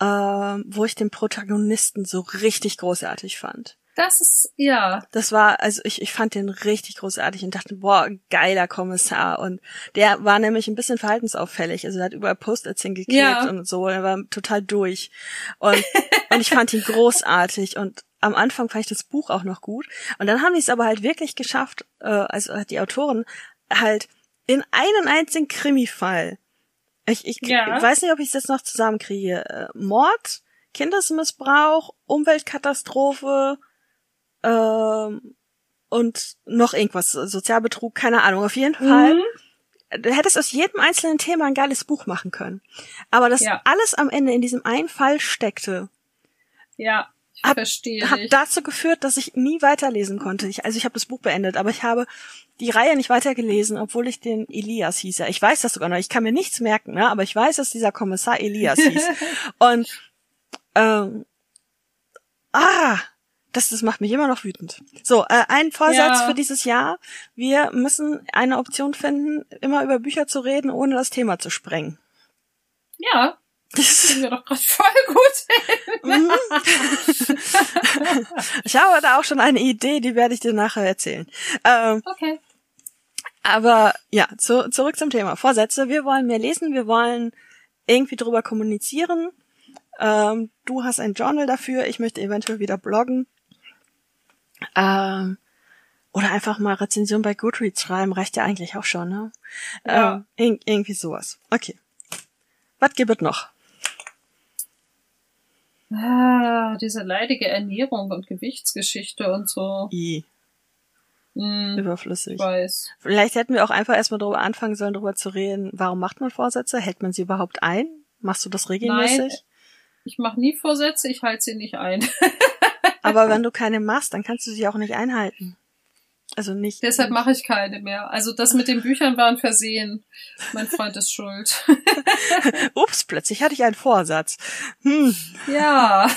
Speaker 2: ähm, wo ich den Protagonisten so richtig großartig fand.
Speaker 3: Das ist, ja.
Speaker 2: Das war, also ich, ich fand den richtig großartig und dachte, boah, geiler Kommissar. Und der war nämlich ein bisschen verhaltensauffällig. Also er hat überall Post-its hingeklebt
Speaker 3: Ja.
Speaker 2: und so. Er war total durch. Und, [laughs] und ich fand ihn großartig. Und am Anfang fand ich das Buch auch noch gut. Und dann haben die es aber halt wirklich geschafft, äh, also hat die Autoren halt in einen einzigen Krimi-Fall. Ich, ich,
Speaker 3: Ja.
Speaker 2: ich weiß nicht, ob ich es jetzt noch zusammenkriege. Äh, Mord, Kindesmissbrauch, Umweltkatastrophe, ähm, und noch irgendwas, Sozialbetrug, keine Ahnung. Auf jeden Fall,
Speaker 3: Mhm.
Speaker 2: du hättest aus jedem einzelnen Thema ein geiles Buch machen können. Aber das
Speaker 3: Ja.
Speaker 2: alles am Ende in diesem einen Fall steckte,
Speaker 3: Ja, ich
Speaker 2: Hat-
Speaker 3: verstehe
Speaker 2: hat dazu geführt, dass ich nie weiterlesen konnte. Ich, also ich habe das Buch beendet, aber ich habe die Reihe nicht weitergelesen, obwohl ich den Elias hieß. Ja, ich weiß das sogar noch. Ich kann mir nichts merken, ne? aber ich weiß, dass dieser Kommissar Elias hieß. [laughs] Und ähm, ah, das, das macht mich immer noch wütend. So, äh, ein Vorsatz
Speaker 3: Ja.
Speaker 2: für dieses Jahr. Wir müssen eine Option finden, immer über Bücher zu reden, ohne das Thema zu sprengen.
Speaker 3: Ja,
Speaker 2: Das,
Speaker 3: sind wir doch gerade voll gut.
Speaker 2: Mhm. [laughs] ich habe da auch schon eine Idee, die werde ich dir nachher erzählen. Ähm,
Speaker 3: Okay.
Speaker 2: aber ja, zu, zurück zum Thema. Vorsätze. Wir wollen mehr lesen, wir wollen irgendwie drüber kommunizieren. Ähm, du hast ein Journal dafür, ich möchte eventuell wieder bloggen. Ähm, oder einfach mal Rezension bei Goodreads schreiben, reicht ja eigentlich auch schon, ne?
Speaker 3: Ja.
Speaker 2: Ähm, ir irgendwie sowas. Okay. Was gibt es noch?
Speaker 3: Ah, diese leidige Ernährung und Gewichtsgeschichte und so.
Speaker 2: I,
Speaker 3: Hm,
Speaker 2: überflüssig.
Speaker 3: weiß.
Speaker 2: Vielleicht hätten wir auch einfach erstmal darüber anfangen sollen, darüber zu reden, warum macht man Vorsätze? Hält man sie überhaupt ein? Machst du das regelmäßig?
Speaker 3: Nein. Ich mache nie Vorsätze, ich halte sie nicht ein. [laughs]
Speaker 2: Aber [laughs] wenn du keine machst, dann kannst du sie auch nicht einhalten. Also nicht.
Speaker 3: Deshalb mache ich keine mehr. Also das mit den Büchern war ein Versehen. Mein Freund ist schuld. [laughs]
Speaker 2: Ups, plötzlich hatte ich einen Vorsatz. Hm.
Speaker 3: ja.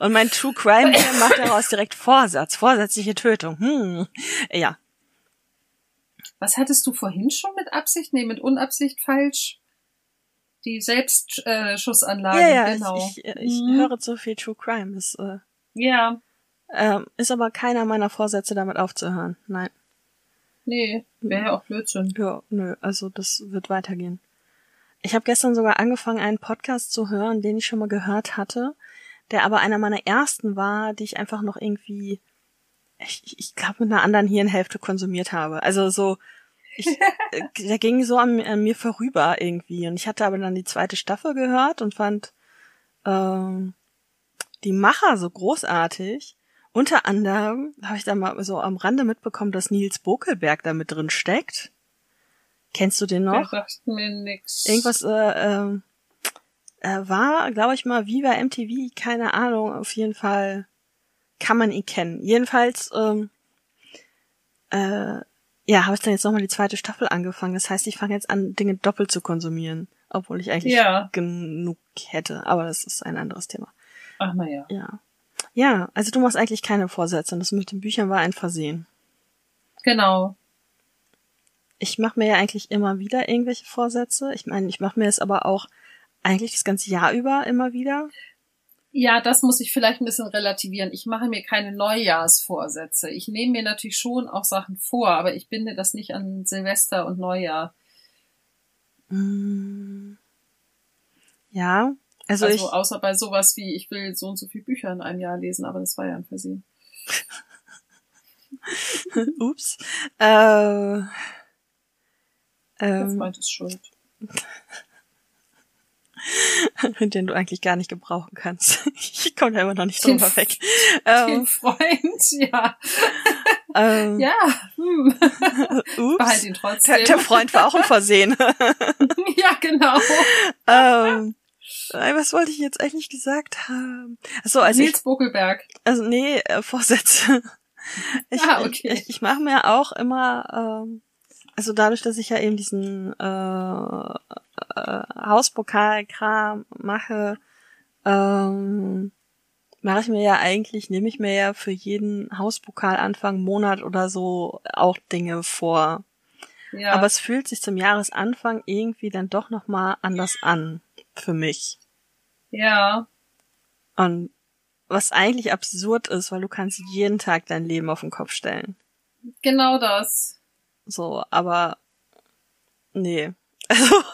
Speaker 2: Und mein True Crime macht daraus direkt Vorsatz, vorsätzliche Tötung. Hm. Ja.
Speaker 3: Was hattest du vorhin schon mit Absicht? Nee, mit Unabsicht falsch. Die Selbstschussanlage,
Speaker 2: Ja, ja,
Speaker 3: genau.
Speaker 2: ich, ich, ich
Speaker 3: Mhm.
Speaker 2: höre zu viel True Crime. Ist, äh,
Speaker 3: Ja,
Speaker 2: ähm, ist aber keiner meiner Vorsätze, damit aufzuhören. Nein.
Speaker 3: nee, wäre ja auch Blödsinn.
Speaker 2: Ja, nö, also das wird weitergehen. Ich habe gestern sogar angefangen, einen Podcast zu hören, den ich schon mal gehört hatte, der aber einer meiner ersten war, die ich einfach noch irgendwie, ich, ich glaube, mit einer anderen Hirnhälfte konsumiert habe. Also so, ich, [laughs] äh, der ging so an, an mir vorüber irgendwie. Und ich hatte aber dann die zweite Staffel gehört und fand ähm, die Macher so großartig. Unter anderem habe ich da mal so am Rande mitbekommen, dass Nils Bokelberg da mit drin steckt. Kennst du den
Speaker 3: Der
Speaker 2: noch?
Speaker 3: sagt mir nix.
Speaker 2: Irgendwas äh, äh, war, glaube ich mal, wie bei MTV, keine Ahnung, auf jeden Fall kann man ihn kennen. Jedenfalls, ähm, äh, ja, habe ich dann jetzt nochmal die zweite Staffel angefangen. Das heißt, ich fange jetzt an, Dinge doppelt zu konsumieren, obwohl ich eigentlich
Speaker 3: Ja.
Speaker 2: genug hätte. Aber das ist ein anderes Thema.
Speaker 3: Ach naja.
Speaker 2: Ja. Ja, also du machst eigentlich keine Vorsätze und das mit den Büchern war ein Versehen.
Speaker 3: Genau.
Speaker 2: Ich mache mir ja eigentlich immer wieder irgendwelche Vorsätze. Ich meine, ich mache mir es aber auch eigentlich das ganze Jahr über immer wieder.
Speaker 3: Ja, das muss ich vielleicht ein bisschen relativieren. Ich mache mir keine Neujahrsvorsätze. Ich nehme mir natürlich schon auch Sachen vor, aber ich binde das nicht an Silvester und Neujahr.
Speaker 2: Mm. Ja, also,
Speaker 3: Also,
Speaker 2: ich,
Speaker 3: außer bei sowas wie, ich will so und so viele Bücher in einem Jahr lesen, aber das war ja ein Versehen. [laughs]
Speaker 2: ups, äh,
Speaker 3: Der
Speaker 2: ähm,
Speaker 3: Freund ist schuld. [laughs]
Speaker 2: den du eigentlich gar nicht gebrauchen kannst. [laughs] Ich komme da immer noch nicht
Speaker 3: Den-
Speaker 2: drüber weg.
Speaker 3: Den
Speaker 2: Ähm,
Speaker 3: Freund, ja.
Speaker 2: ähm,
Speaker 3: Ja, hm.
Speaker 2: ups.
Speaker 3: behalt ihn
Speaker 2: Der,
Speaker 3: trotzdem.
Speaker 2: der Freund war auch ein Versehen.
Speaker 3: ja, genau.
Speaker 2: ähm, äh, was wollte ich jetzt eigentlich gesagt haben? Achso, also ich,
Speaker 3: Nils Buckelberg.
Speaker 2: also nee, äh, Vorsätze. [laughs] Ich,
Speaker 3: Ah, okay.
Speaker 2: ich, ich mache mir auch immer, ähm, also dadurch, dass ich ja eben diesen äh, äh, Hauspokalkram mache, ähm, mache ich mir ja eigentlich, nehme ich mir ja für jeden Hauspokal Anfang Monat oder so auch Dinge vor.
Speaker 3: Ja.
Speaker 2: Aber es fühlt sich zum Jahresanfang irgendwie dann doch nochmal anders an. Für mich.
Speaker 3: Ja.
Speaker 2: Und was eigentlich absurd ist, weil du kannst jeden Tag dein Leben auf den Kopf stellen.
Speaker 3: Genau das.
Speaker 2: So, aber nee. Also, [laughs]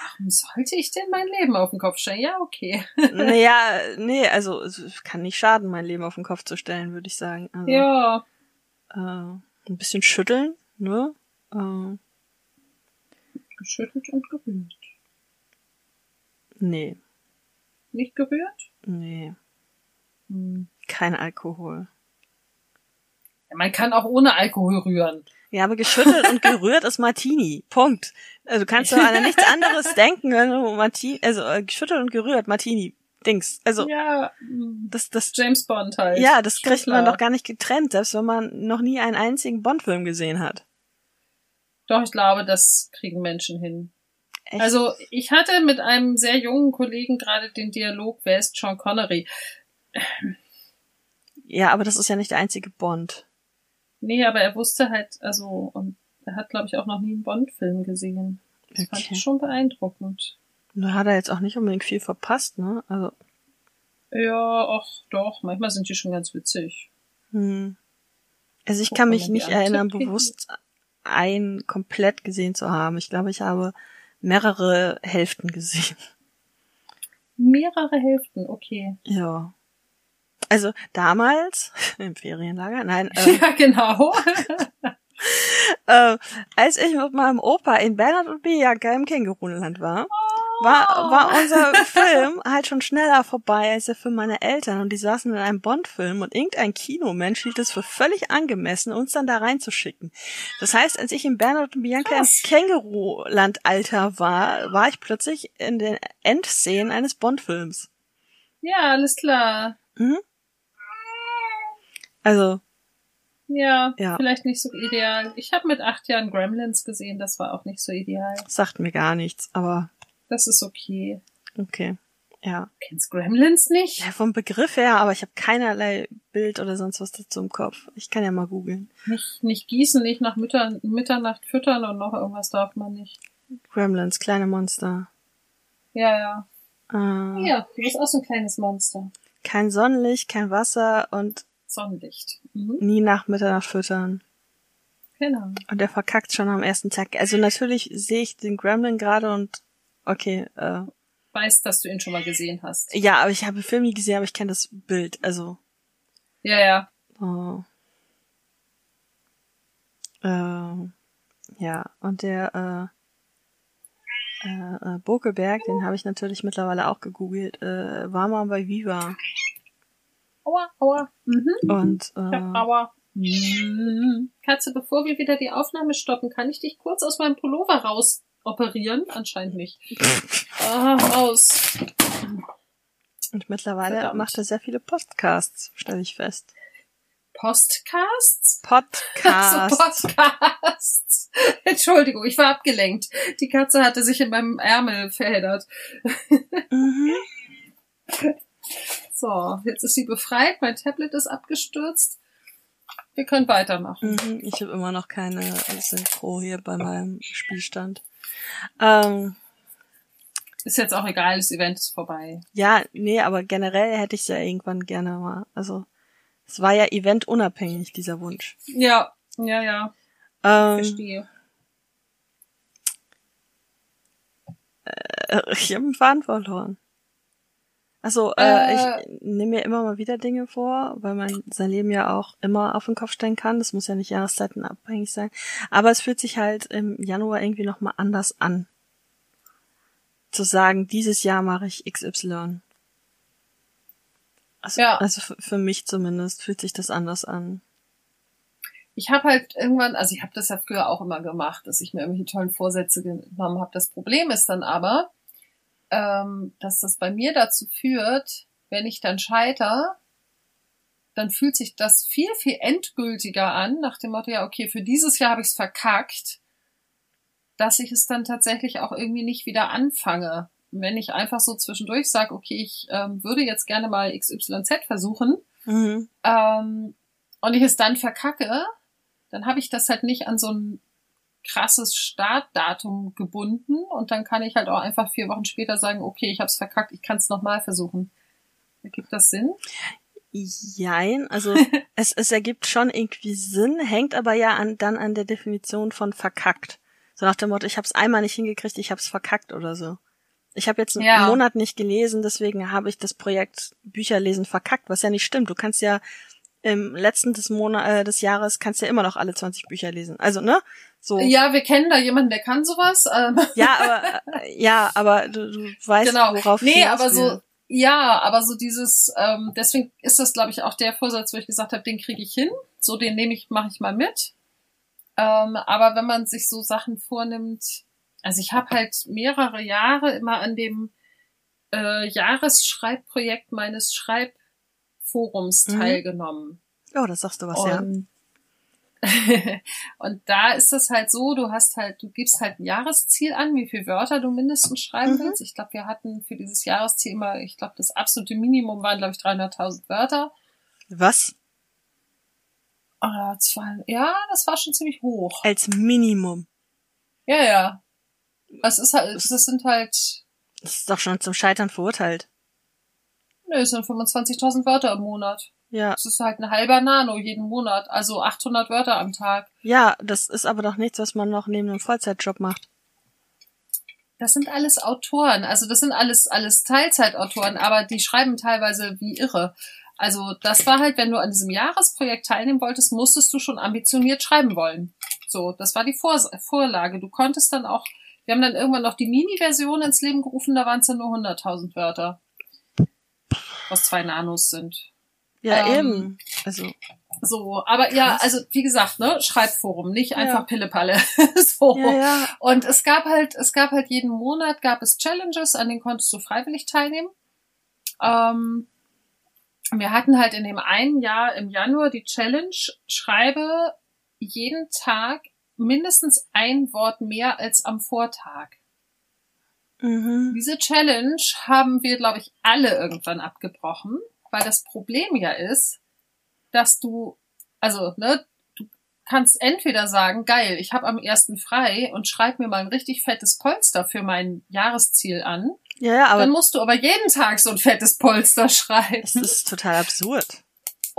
Speaker 3: Warum sollte ich denn mein Leben auf den Kopf stellen? Ja, okay. [laughs]
Speaker 2: naja, nee, also es kann nicht schaden, mein Leben auf den Kopf zu stellen, würde ich sagen. Also,
Speaker 3: Ja.
Speaker 2: äh, ein bisschen schütteln, ne? Äh,
Speaker 3: Geschüttelt und gerührt.
Speaker 2: Nee,
Speaker 3: Nicht gerührt?
Speaker 2: nee,
Speaker 3: Hm.
Speaker 2: kein Alkohol.
Speaker 3: Ja, man kann auch ohne Alkohol rühren.
Speaker 2: Ja, aber geschüttelt und gerührt ist Martini. Punkt. Also du kannst doch an [laughs] nichts anderes denken, wenn du Martini, also äh, geschüttelt und gerührt, Martini. Dings. Also
Speaker 3: ja, hm.
Speaker 2: das, das,
Speaker 3: James Bond halt.
Speaker 2: ja, das
Speaker 3: Schon
Speaker 2: kriegt man
Speaker 3: klar.
Speaker 2: doch gar nicht getrennt, selbst wenn man noch nie einen einzigen Bond-Film gesehen hat.
Speaker 3: Doch, ich glaube, das kriegen Menschen hin.
Speaker 2: Echt?
Speaker 3: Also, ich hatte mit einem sehr jungen Kollegen gerade den Dialog, wer ist Sean Connery?
Speaker 2: ja, aber das ist ja nicht der einzige Bond.
Speaker 3: Nee, aber er wusste halt, also, und er hat, glaube ich, auch noch nie einen Bond-Film gesehen. Das fand
Speaker 2: Okay.
Speaker 3: ich schon beeindruckend.
Speaker 2: Da hat er jetzt auch nicht unbedingt viel verpasst, ne? Also,
Speaker 3: Ja, ach doch, manchmal sind die schon ganz witzig.
Speaker 2: hm. Also ich
Speaker 3: Guck
Speaker 2: kann mich nicht erinnern, bewusst einen komplett gesehen zu haben. Ich glaube, ich habe mehrere Hälften gesehen.
Speaker 3: Mehrere Hälften, okay.
Speaker 2: Ja. Also damals [laughs] im Ferienlager, nein, [laughs] äh,
Speaker 3: Ja, genau. [laughs]
Speaker 2: äh, als ich mit meinem Opa in Bernhard und Bianca im Känguruland war, war, war unser [laughs] Film halt schon schneller vorbei als der Film meiner Eltern und die saßen in einem Bond-Film und irgendein Kinomensch hielt es für völlig angemessen, uns dann da reinzuschicken. Das heißt, als ich in Bernhard und Bianca
Speaker 3: Krass.
Speaker 2: im Känguruland-Alter war, war ich plötzlich in den Endszenen eines Bond-Films.
Speaker 3: ja, alles klar.
Speaker 2: Mhm. Also,
Speaker 3: Ja,
Speaker 2: Ja.
Speaker 3: vielleicht nicht so ideal. Ich habe mit acht Jahren Gremlins gesehen, das war auch nicht so ideal.
Speaker 2: sagt mir gar nichts, aber
Speaker 3: Das ist okay.
Speaker 2: okay. Ja.
Speaker 3: Du kennst Gremlins nicht?
Speaker 2: Ja, vom Begriff her, aber ich habe keinerlei Bild oder sonst was dazu im Kopf. Ich kann ja mal googeln.
Speaker 3: Nicht, nicht gießen, nicht nach Mütter, Mitternacht füttern und noch irgendwas darf man nicht.
Speaker 2: Gremlins, kleine Monster.
Speaker 3: Ja, ja.
Speaker 2: Äh,
Speaker 3: Ja, du bist auch so ein kleines Monster.
Speaker 2: Kein Sonnenlicht, kein Wasser und
Speaker 3: Sonnenlicht. Mhm.
Speaker 2: nie nach Mitternacht füttern.
Speaker 3: Genau.
Speaker 2: Und der verkackt schon am ersten Tag. Also natürlich sehe ich den Gremlin gerade und okay, äh,
Speaker 3: Weißt, dass du ihn schon mal gesehen hast.
Speaker 2: ja, aber ich habe den Film nie gesehen, aber ich kenne das Bild. Also
Speaker 3: Ja, ja.
Speaker 2: Oh. Ähm, ja, und der äh, äh, äh, Bokelberg, den habe ich natürlich mittlerweile auch gegoogelt, äh, war mal bei Viva.
Speaker 3: Aua, aua. Mhm.
Speaker 2: Und
Speaker 3: Ja,
Speaker 2: äh,
Speaker 3: aua. Mhm. Katze, bevor wir wieder die Aufnahme stoppen, kann ich dich kurz aus meinem Pullover raus operieren? Anscheinend nicht. [laughs] Ah, raus.
Speaker 2: und mittlerweile
Speaker 3: Verdammt.
Speaker 2: macht er sehr viele Podcasts, stelle ich fest.
Speaker 3: Postcasts?
Speaker 2: Podcasts. [laughs]
Speaker 3: So, Podcasts. [laughs] Entschuldigung, ich war abgelenkt. Die Katze hatte sich in meinem Ärmel verheddert.
Speaker 2: mhm.
Speaker 3: So, jetzt ist sie befreit. Mein Tablet ist abgestürzt. Wir können weitermachen.
Speaker 2: Mhm. Ich habe immer noch keine Synchro hier bei meinem Spielstand. Ähm,
Speaker 3: Ist jetzt auch egal, das Event ist vorbei.
Speaker 2: Ja, nee, aber generell hätte ich ja irgendwann gerne mal. Also es war ja eventunabhängig, dieser Wunsch.
Speaker 3: Ja, ja, ja.
Speaker 2: Ähm,
Speaker 3: Verstehe.
Speaker 2: äh, ich habe einen Faden verloren. Also, äh,
Speaker 3: Äh.
Speaker 2: ich nehme mir immer mal wieder Dinge vor, weil man sein Leben ja auch immer auf den Kopf stellen kann. Das muss ja nicht Jahreszeiten abhängig sein. Aber es fühlt sich halt im Januar irgendwie nochmal anders an. Zu sagen, dieses Jahr mache ich XY. Also,
Speaker 3: Ja.
Speaker 2: also für, für mich zumindest fühlt sich das anders an.
Speaker 3: Ich habe halt irgendwann, also ich habe das ja früher auch immer gemacht, dass ich mir irgendwelche tollen Vorsätze genommen habe. Das Problem ist dann aber, ähm, dass das bei mir dazu führt, wenn ich dann scheiter, dann fühlt sich das viel, viel endgültiger an, nach dem Motto, ja, okay, für dieses Jahr habe ich es verkackt, dass ich es dann tatsächlich auch irgendwie nicht wieder anfange. Wenn ich einfach so zwischendurch sage, okay, ich ähm, würde jetzt gerne mal XYZ versuchen,
Speaker 2: Mhm.
Speaker 3: ähm, und ich es dann verkacke, dann habe ich das halt nicht an so einen krasses Startdatum gebunden und dann kann ich halt auch einfach vier Wochen später sagen, okay, ich habe es verkackt, ich kann es nochmal versuchen. Ergibt das Sinn?
Speaker 2: Jein, also [laughs] es, es ergibt schon irgendwie Sinn, hängt aber ja an, dann an der Definition von verkackt. So nach dem Motto, ich habe es einmal nicht hingekriegt, ich habe es verkackt oder so. Ich habe jetzt einen
Speaker 3: Ja.
Speaker 2: Monat nicht gelesen, deswegen habe ich das Projekt Bücherlesen verkackt, was ja nicht stimmt. Du kannst ja im letzten des Monat äh, des Jahres kannst ja immer noch alle 20 Bücher lesen. Also, ne? So.
Speaker 3: Ja, wir kennen da jemanden, der kann sowas. Ähm,
Speaker 2: Ja, aber äh, ja, aber du, du weißt,
Speaker 3: genau.
Speaker 2: worauf
Speaker 3: Nee,
Speaker 2: ich
Speaker 3: aber so, ja, aber so dieses, ähm, deswegen ist das, glaube ich, auch der Vorsatz, wo ich gesagt habe, den kriege ich hin. So, den nehme ich, mache ich mal mit. Ähm, aber wenn man sich so Sachen vornimmt, also ich habe halt mehrere Jahre immer an dem äh, Jahresschreibprojekt meines Schreibforums
Speaker 2: Mhm.
Speaker 3: teilgenommen.
Speaker 2: Oh, das sagst du was, ja. [laughs]
Speaker 3: Und, da ist es halt so, du hast halt, du gibst halt ein Jahresziel an, wie viele Wörter du mindestens schreiben
Speaker 2: Mhm.
Speaker 3: willst. Ich glaube, wir hatten für dieses Jahresziel immer, ich glaube, das absolute Minimum waren, glaube ich, 300.000 Wörter.
Speaker 2: Was?
Speaker 3: Ah, zwei, ja, das war schon ziemlich hoch.
Speaker 2: Als Minimum.
Speaker 3: Ja, ja. Das ist halt, das sind halt,
Speaker 2: Das ist doch schon zum Scheitern verurteilt.
Speaker 3: nö, es sind 25.000 Wörter im Monat.
Speaker 2: Ja.
Speaker 3: Das ist halt ein halber Nano jeden Monat, also 800 Wörter am Tag.
Speaker 2: Ja, das ist aber doch nichts, was man noch neben einem Vollzeitjob macht.
Speaker 3: Das sind alles Autoren, also das sind alles alles Teilzeitautoren, aber die schreiben teilweise wie irre. Also das war halt, wenn du an diesem Jahresprojekt teilnehmen wolltest, musstest du schon ambitioniert schreiben wollen. So, das war die Vor Vorlage. Du konntest dann auch, wir haben dann irgendwann noch die Mini-Version ins Leben gerufen, da waren es dann nur 100.000 Wörter. Was zwei Nanos sind.
Speaker 2: Ja,
Speaker 3: Ähm,
Speaker 2: eben. Also,
Speaker 3: So, aber ja, also wie gesagt, ne, Schreibforum, nicht
Speaker 2: Ja.
Speaker 3: einfach Pillepalle. [laughs] so.
Speaker 2: ja, ja.
Speaker 3: Und es gab halt, es gab halt jeden Monat gab es Challenges, an denen konntest du freiwillig teilnehmen. Ähm, wir hatten halt in dem einen Jahr im Januar die Challenge, schreibe jeden Tag mindestens ein Wort mehr als am Vortag.
Speaker 2: Mhm.
Speaker 3: Diese Challenge haben wir, glaube ich, alle irgendwann abgebrochen, weil das Problem ja ist, dass du, also, ne, du kannst entweder sagen, geil, ich habe am ersten frei und schreib mir mal ein richtig fettes Polster für mein Jahresziel an.
Speaker 2: Ja, ja, aber
Speaker 3: dann musst du aber jeden Tag so ein fettes Polster [laughs] schreiben.
Speaker 2: es ist total absurd.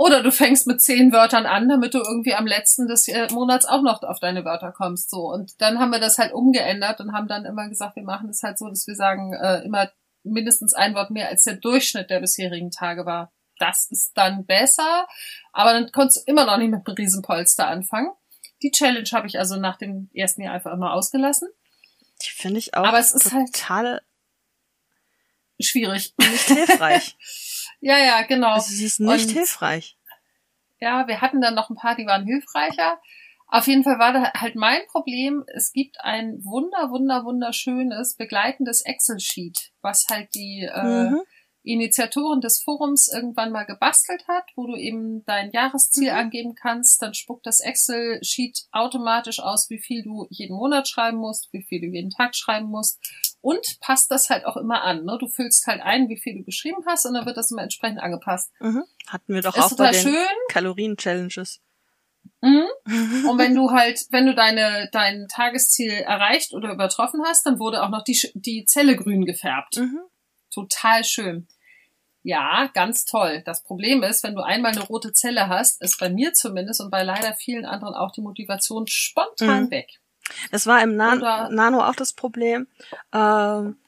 Speaker 3: Oder du fängst mit zehn Wörtern an, damit du irgendwie am letzten des äh, Monats auch noch auf deine Wörter kommst. So. Und dann haben wir das halt umgeändert und haben dann immer gesagt, wir machen das halt so, dass wir sagen, äh, immer mindestens ein Wort mehr als der Durchschnitt der bisherigen Tage war. Das ist dann besser, aber dann konntest du immer noch nicht mit einem Riesenpolster anfangen. Die Challenge habe ich also nach dem ersten Jahr einfach immer ausgelassen.
Speaker 2: Die finde ich auch
Speaker 3: Aber es ist halt-
Speaker 2: total
Speaker 3: Schwierig.
Speaker 2: nicht hilfreich. [laughs]
Speaker 3: ja, ja, genau.
Speaker 2: Also, sie ist nicht
Speaker 3: Und-
Speaker 2: hilfreich.
Speaker 3: Ja, wir hatten dann noch ein paar, die waren hilfreicher. Auf jeden Fall war da halt mein Problem, es gibt ein wunder, wunder, wunderschönes begleitendes Excel-Sheet, was halt die äh,
Speaker 2: Mhm.
Speaker 3: Initiatorin des Forums irgendwann mal gebastelt hat, wo du eben dein Jahresziel
Speaker 2: Mhm.
Speaker 3: angeben kannst. Dann spuckt das Excel-Sheet automatisch aus, wie viel du jeden Monat schreiben musst, wie viel du jeden Tag schreiben musst und passt das halt auch immer an. Ne? Du füllst halt ein, wie viel du geschrieben hast und dann wird das immer entsprechend angepasst.
Speaker 2: Mhm. Hatten wir doch
Speaker 3: Ist
Speaker 2: auch bei den. Kalorien-Challenges.
Speaker 3: Mhm. [laughs] Und wenn du halt, wenn du deine, dein Tagesziel erreicht oder übertroffen hast, dann wurde auch noch die, die Zelle grün gefärbt.
Speaker 2: Mhm.
Speaker 3: Total schön. Ja, ganz toll. Das Problem ist, wenn du einmal eine rote Zelle hast, ist bei mir zumindest und bei leider vielen anderen auch die Motivation spontan
Speaker 2: Mhm.
Speaker 3: weg.
Speaker 2: Das war im Nan Nano auch das Problem. Ähm,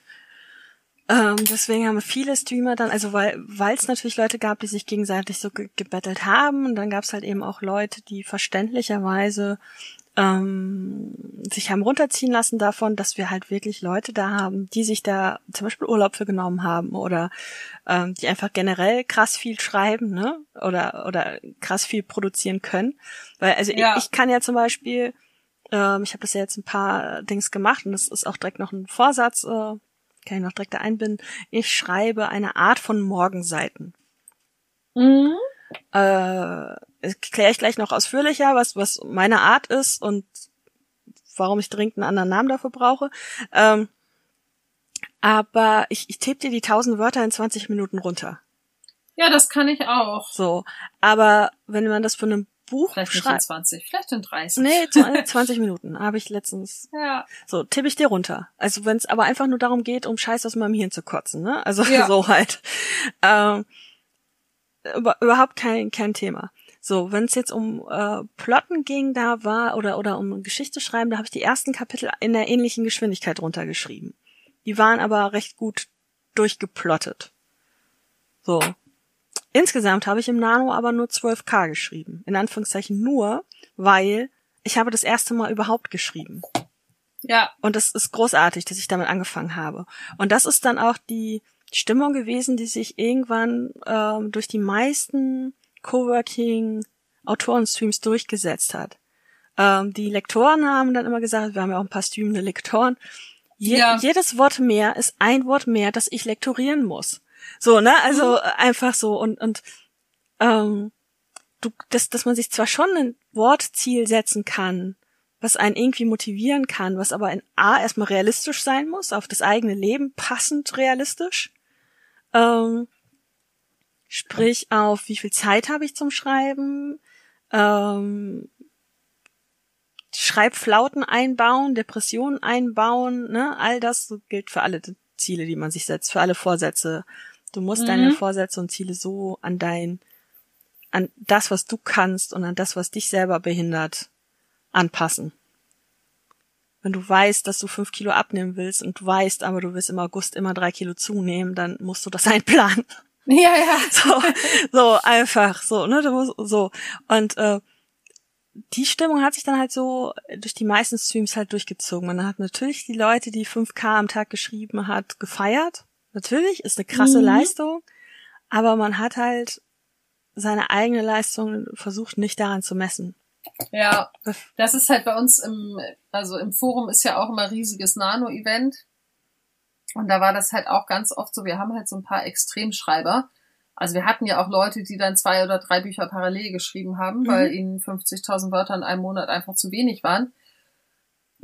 Speaker 2: ähm, deswegen haben viele Streamer dann, also weil es natürlich Leute gab, die sich gegenseitig so ge gebettelt haben, und dann gab es halt eben auch Leute, die verständlicherweise ähm, sich haben runterziehen lassen davon, dass wir halt wirklich Leute da haben, die sich da zum Beispiel Urlaub für genommen haben oder ähm, die einfach generell krass viel schreiben, ne? Oder oder krass viel produzieren können. Weil also
Speaker 3: Ja.
Speaker 2: ich, ich kann ja zum Beispiel ähm, ich habe das ja jetzt ein paar Dings gemacht und das ist auch direkt noch ein Vorsatz, äh, kann ich noch direkt da einbinden. Ich schreibe eine Art von Morgenseiten.
Speaker 3: Mhm.
Speaker 2: Äh, kläre ich gleich noch ausführlicher, was, was meine Art ist und warum ich dringend einen anderen Namen dafür brauche. Ähm, aber ich, ich tippe dir die 1000 Wörter in 20 Minuten runter.
Speaker 3: Ja, das kann ich auch.
Speaker 2: So. Aber wenn man das von einem Buch
Speaker 3: Vielleicht nicht in 20, vielleicht in 30.
Speaker 2: Nee, 20 [laughs] Minuten habe ich letztens.
Speaker 3: Ja.
Speaker 2: So, tippe ich dir runter. Also wenn es aber einfach nur darum geht, um Scheiß aus meinem Hirn zu kotzen, ne? Also
Speaker 3: Ja. [laughs]
Speaker 2: so halt. Ähm, über, überhaupt kein, kein Thema. So, wenn es jetzt um äh, Plotten ging, da war, oder, oder um Geschichte schreiben, da habe ich die ersten Kapitel in der ähnlichen Geschwindigkeit runtergeschrieben. Die waren aber recht gut durchgeplottet. So. Insgesamt habe ich im Nano aber nur 12k geschrieben. In Anführungszeichen nur, weil ich habe das erste Mal überhaupt geschrieben.
Speaker 3: Ja.
Speaker 2: Und das ist großartig, dass ich damit angefangen habe. Und das ist dann auch die Stimmung gewesen, die sich irgendwann ähm, durch die meisten Coworking Autorenstreams durchgesetzt hat. Ähm, die Lektoren haben dann immer gesagt, wir haben ja auch ein paar streamende Lektoren. Je
Speaker 3: Ja.
Speaker 2: Jedes Wort mehr ist ein Wort mehr, das ich lektorieren muss. So, ne? Also äh, einfach so und und ähm, du, dass, dass man sich zwar schon ein Wortziel setzen kann, was einen irgendwie motivieren kann, was aber in A erstmal realistisch sein muss, auf das eigene Leben passend realistisch. Ähm, sprich auf wie viel Zeit habe ich zum Schreiben, ähm, Schreibflauten einbauen, Depressionen einbauen, ne, all das gilt für alle Ziele, die man sich setzt, für alle Vorsätze. Du musst
Speaker 3: Mhm.
Speaker 2: deine Vorsätze und Ziele so an dein, an das, was du kannst und an das, was dich selber behindert, anpassen. Wenn du weißt, dass du fünf Kilo abnehmen willst und du weißt, aber du willst im August immer drei Kilo zunehmen, dann musst du das [laughs] einplanen.
Speaker 3: Ja, ja.
Speaker 2: So, so einfach, so, ne, du musst, so. Und äh, die Stimmung hat sich dann halt so durch die meisten Streams halt durchgezogen. Man hat natürlich die Leute, die 5K am Tag geschrieben hat, gefeiert. Natürlich, ist eine krasse
Speaker 3: Mhm.
Speaker 2: Leistung. Aber man hat halt seine eigene Leistung versucht, nicht daran zu messen.
Speaker 3: Ja, das ist halt bei uns im, also im Forum ist ja auch immer riesiges Nano-Event. Und da war das halt auch ganz oft so, wir haben halt so ein paar Extremschreiber. Also wir hatten ja auch Leute, die dann zwei oder drei Bücher parallel geschrieben haben,
Speaker 2: Mhm.
Speaker 3: weil ihnen 50.000 Wörter in einem Monat einfach zu wenig waren.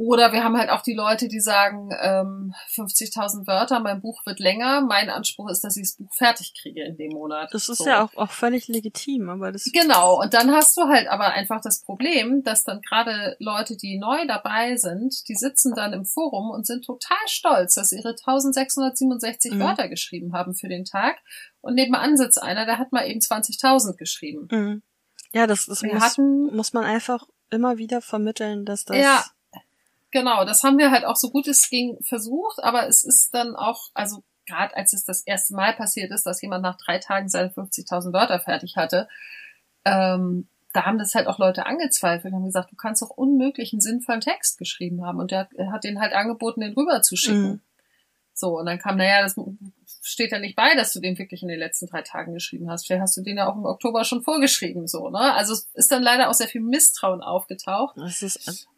Speaker 3: Oder wir haben halt auch die Leute, die sagen, ähm, 50.000 Wörter, mein Buch wird länger. Mein Anspruch ist, dass ich das Buch fertig kriege in dem Monat.
Speaker 2: Das ist
Speaker 3: So.
Speaker 2: ja auch, auch völlig legitim, aber das
Speaker 3: Genau, und dann hast du halt aber einfach das Problem, dass dann gerade Leute, die neu dabei sind, die sitzen dann im Forum und sind total stolz, dass sie ihre 1667
Speaker 2: Mhm.
Speaker 3: Wörter geschrieben haben für den Tag. Und nebenan sitzt einer, der hat mal eben 20.000 geschrieben.
Speaker 2: Mhm. Ja, das, das
Speaker 3: Wir
Speaker 2: muss,
Speaker 3: hatten-
Speaker 2: muss man einfach immer wieder vermitteln, dass das.
Speaker 3: Ja. Genau, das haben wir halt auch so gut es ging versucht, aber es ist dann auch, also gerade als es das erste Mal passiert ist, dass jemand nach drei Tagen seine 50.000 Wörter fertig hatte, ähm, da haben das halt auch Leute angezweifelt, haben gesagt, du kannst doch unmöglich einen sinnvollen Text geschrieben haben und der hat- er hat den halt angeboten, den rüber zu schicken.
Speaker 2: Mhm.
Speaker 3: So, und dann kam, naja, das steht ja nicht bei, dass du den wirklich in den letzten drei Tagen geschrieben hast. Vielleicht hast du den ja auch im Oktober schon vorgeschrieben, so, ne? Also es ist dann leider auch sehr viel Misstrauen aufgetaucht.
Speaker 2: Das ist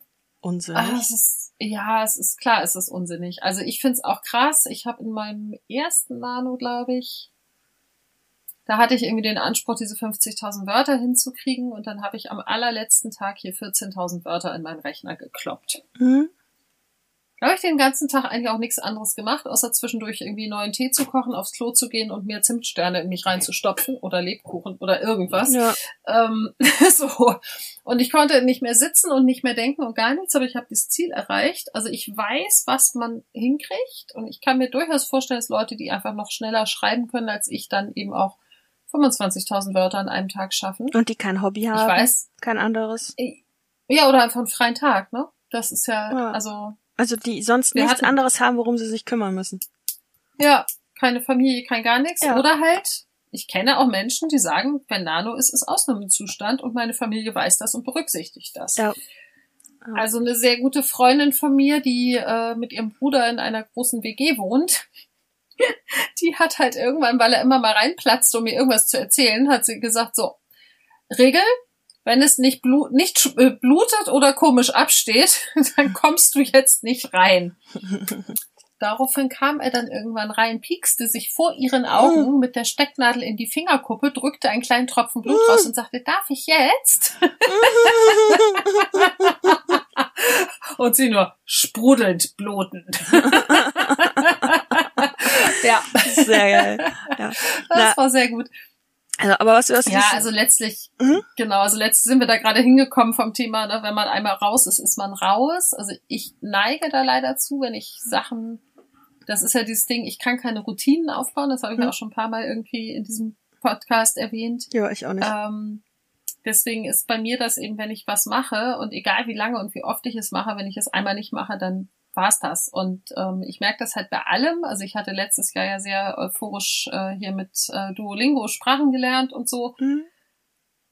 Speaker 2: Unsinn.
Speaker 3: Ah, es ist, ja, es ist klar, es ist unsinnig. Also ich find's auch krass. Ich habe in meinem ersten Nano, glaube ich, da hatte ich irgendwie den Anspruch, diese 50.000 Wörter hinzukriegen und dann habe ich am allerletzten Tag hier 14.000 Wörter in meinen Rechner gekloppt.
Speaker 2: Mhm.
Speaker 3: Da habe ich den ganzen Tag eigentlich auch nichts anderes gemacht, außer zwischendurch irgendwie neuen Tee zu kochen, aufs Klo zu gehen und mir Zimtsterne in mich reinzustopfen oder Lebkuchen oder irgendwas.
Speaker 2: Ja.
Speaker 3: Ähm, [laughs] so. Und ich konnte nicht mehr sitzen und nicht mehr denken und gar nichts, aber ich habe das Ziel erreicht. Also ich weiß, was man hinkriegt und ich kann mir durchaus vorstellen, dass Leute, die einfach noch schneller schreiben können als ich, dann eben auch 25.000 Wörter an einem Tag schaffen.
Speaker 2: Und die kein Hobby
Speaker 3: Ich
Speaker 2: haben.
Speaker 3: weiß.
Speaker 2: Kein anderes.
Speaker 3: Ja, oder einfach einen freien Tag, ne? Das ist ja,
Speaker 2: Ja.
Speaker 3: also,
Speaker 2: Also die sonst
Speaker 3: Wir
Speaker 2: nichts
Speaker 3: hatten-
Speaker 2: anderes haben, worum sie sich kümmern müssen.
Speaker 3: ja, keine Familie, kein gar nichts.
Speaker 2: Ja.
Speaker 3: Oder halt, ich kenne auch Menschen, die sagen, wenn Nano ist, ist Ausnahmezustand und meine Familie weiß das und berücksichtigt das.
Speaker 2: Ja.
Speaker 3: Also eine sehr gute Freundin von mir, die äh, mit ihrem Bruder in einer großen WG wohnt, [laughs] die hat halt irgendwann, weil er immer mal reinplatzt, um mir irgendwas zu erzählen, hat sie gesagt, so, Regel, wenn es nicht, blu nicht äh, blutet oder komisch absteht, [laughs] dann kommst du jetzt nicht rein. Daraufhin kam er dann irgendwann rein, piekste sich vor ihren Augen mit der Stecknadel in die Fingerkuppe, drückte einen kleinen Tropfen Blut raus und sagte, darf ich jetzt? [laughs] und sie nur sprudelnd blutend. [laughs] ja,
Speaker 2: Sehr geil. Ja.
Speaker 3: das
Speaker 2: Na,
Speaker 3: war sehr gut.
Speaker 2: Also, aber was, was
Speaker 3: Ja, also letztlich,
Speaker 2: Mhm.
Speaker 3: genau, also letztlich sind wir da gerade hingekommen vom Thema, ne, wenn man einmal raus ist, ist man raus. Also ich neige da leider zu, wenn ich Sachen, das ist ja dieses Ding, ich kann keine Routinen aufbauen, das habe ich
Speaker 2: Mhm.
Speaker 3: auch schon ein paar Mal irgendwie in diesem Podcast erwähnt.
Speaker 2: ja, ich auch nicht.
Speaker 3: Ähm, deswegen ist bei mir das eben, wenn ich was mache und egal wie lange und wie oft ich es mache, wenn ich es einmal nicht mache, dann war's das. Und ähm, ich merke das halt bei allem. Also ich hatte letztes Jahr ja sehr euphorisch äh, hier mit äh, Duolingo Sprachen gelernt und so.
Speaker 2: Mhm.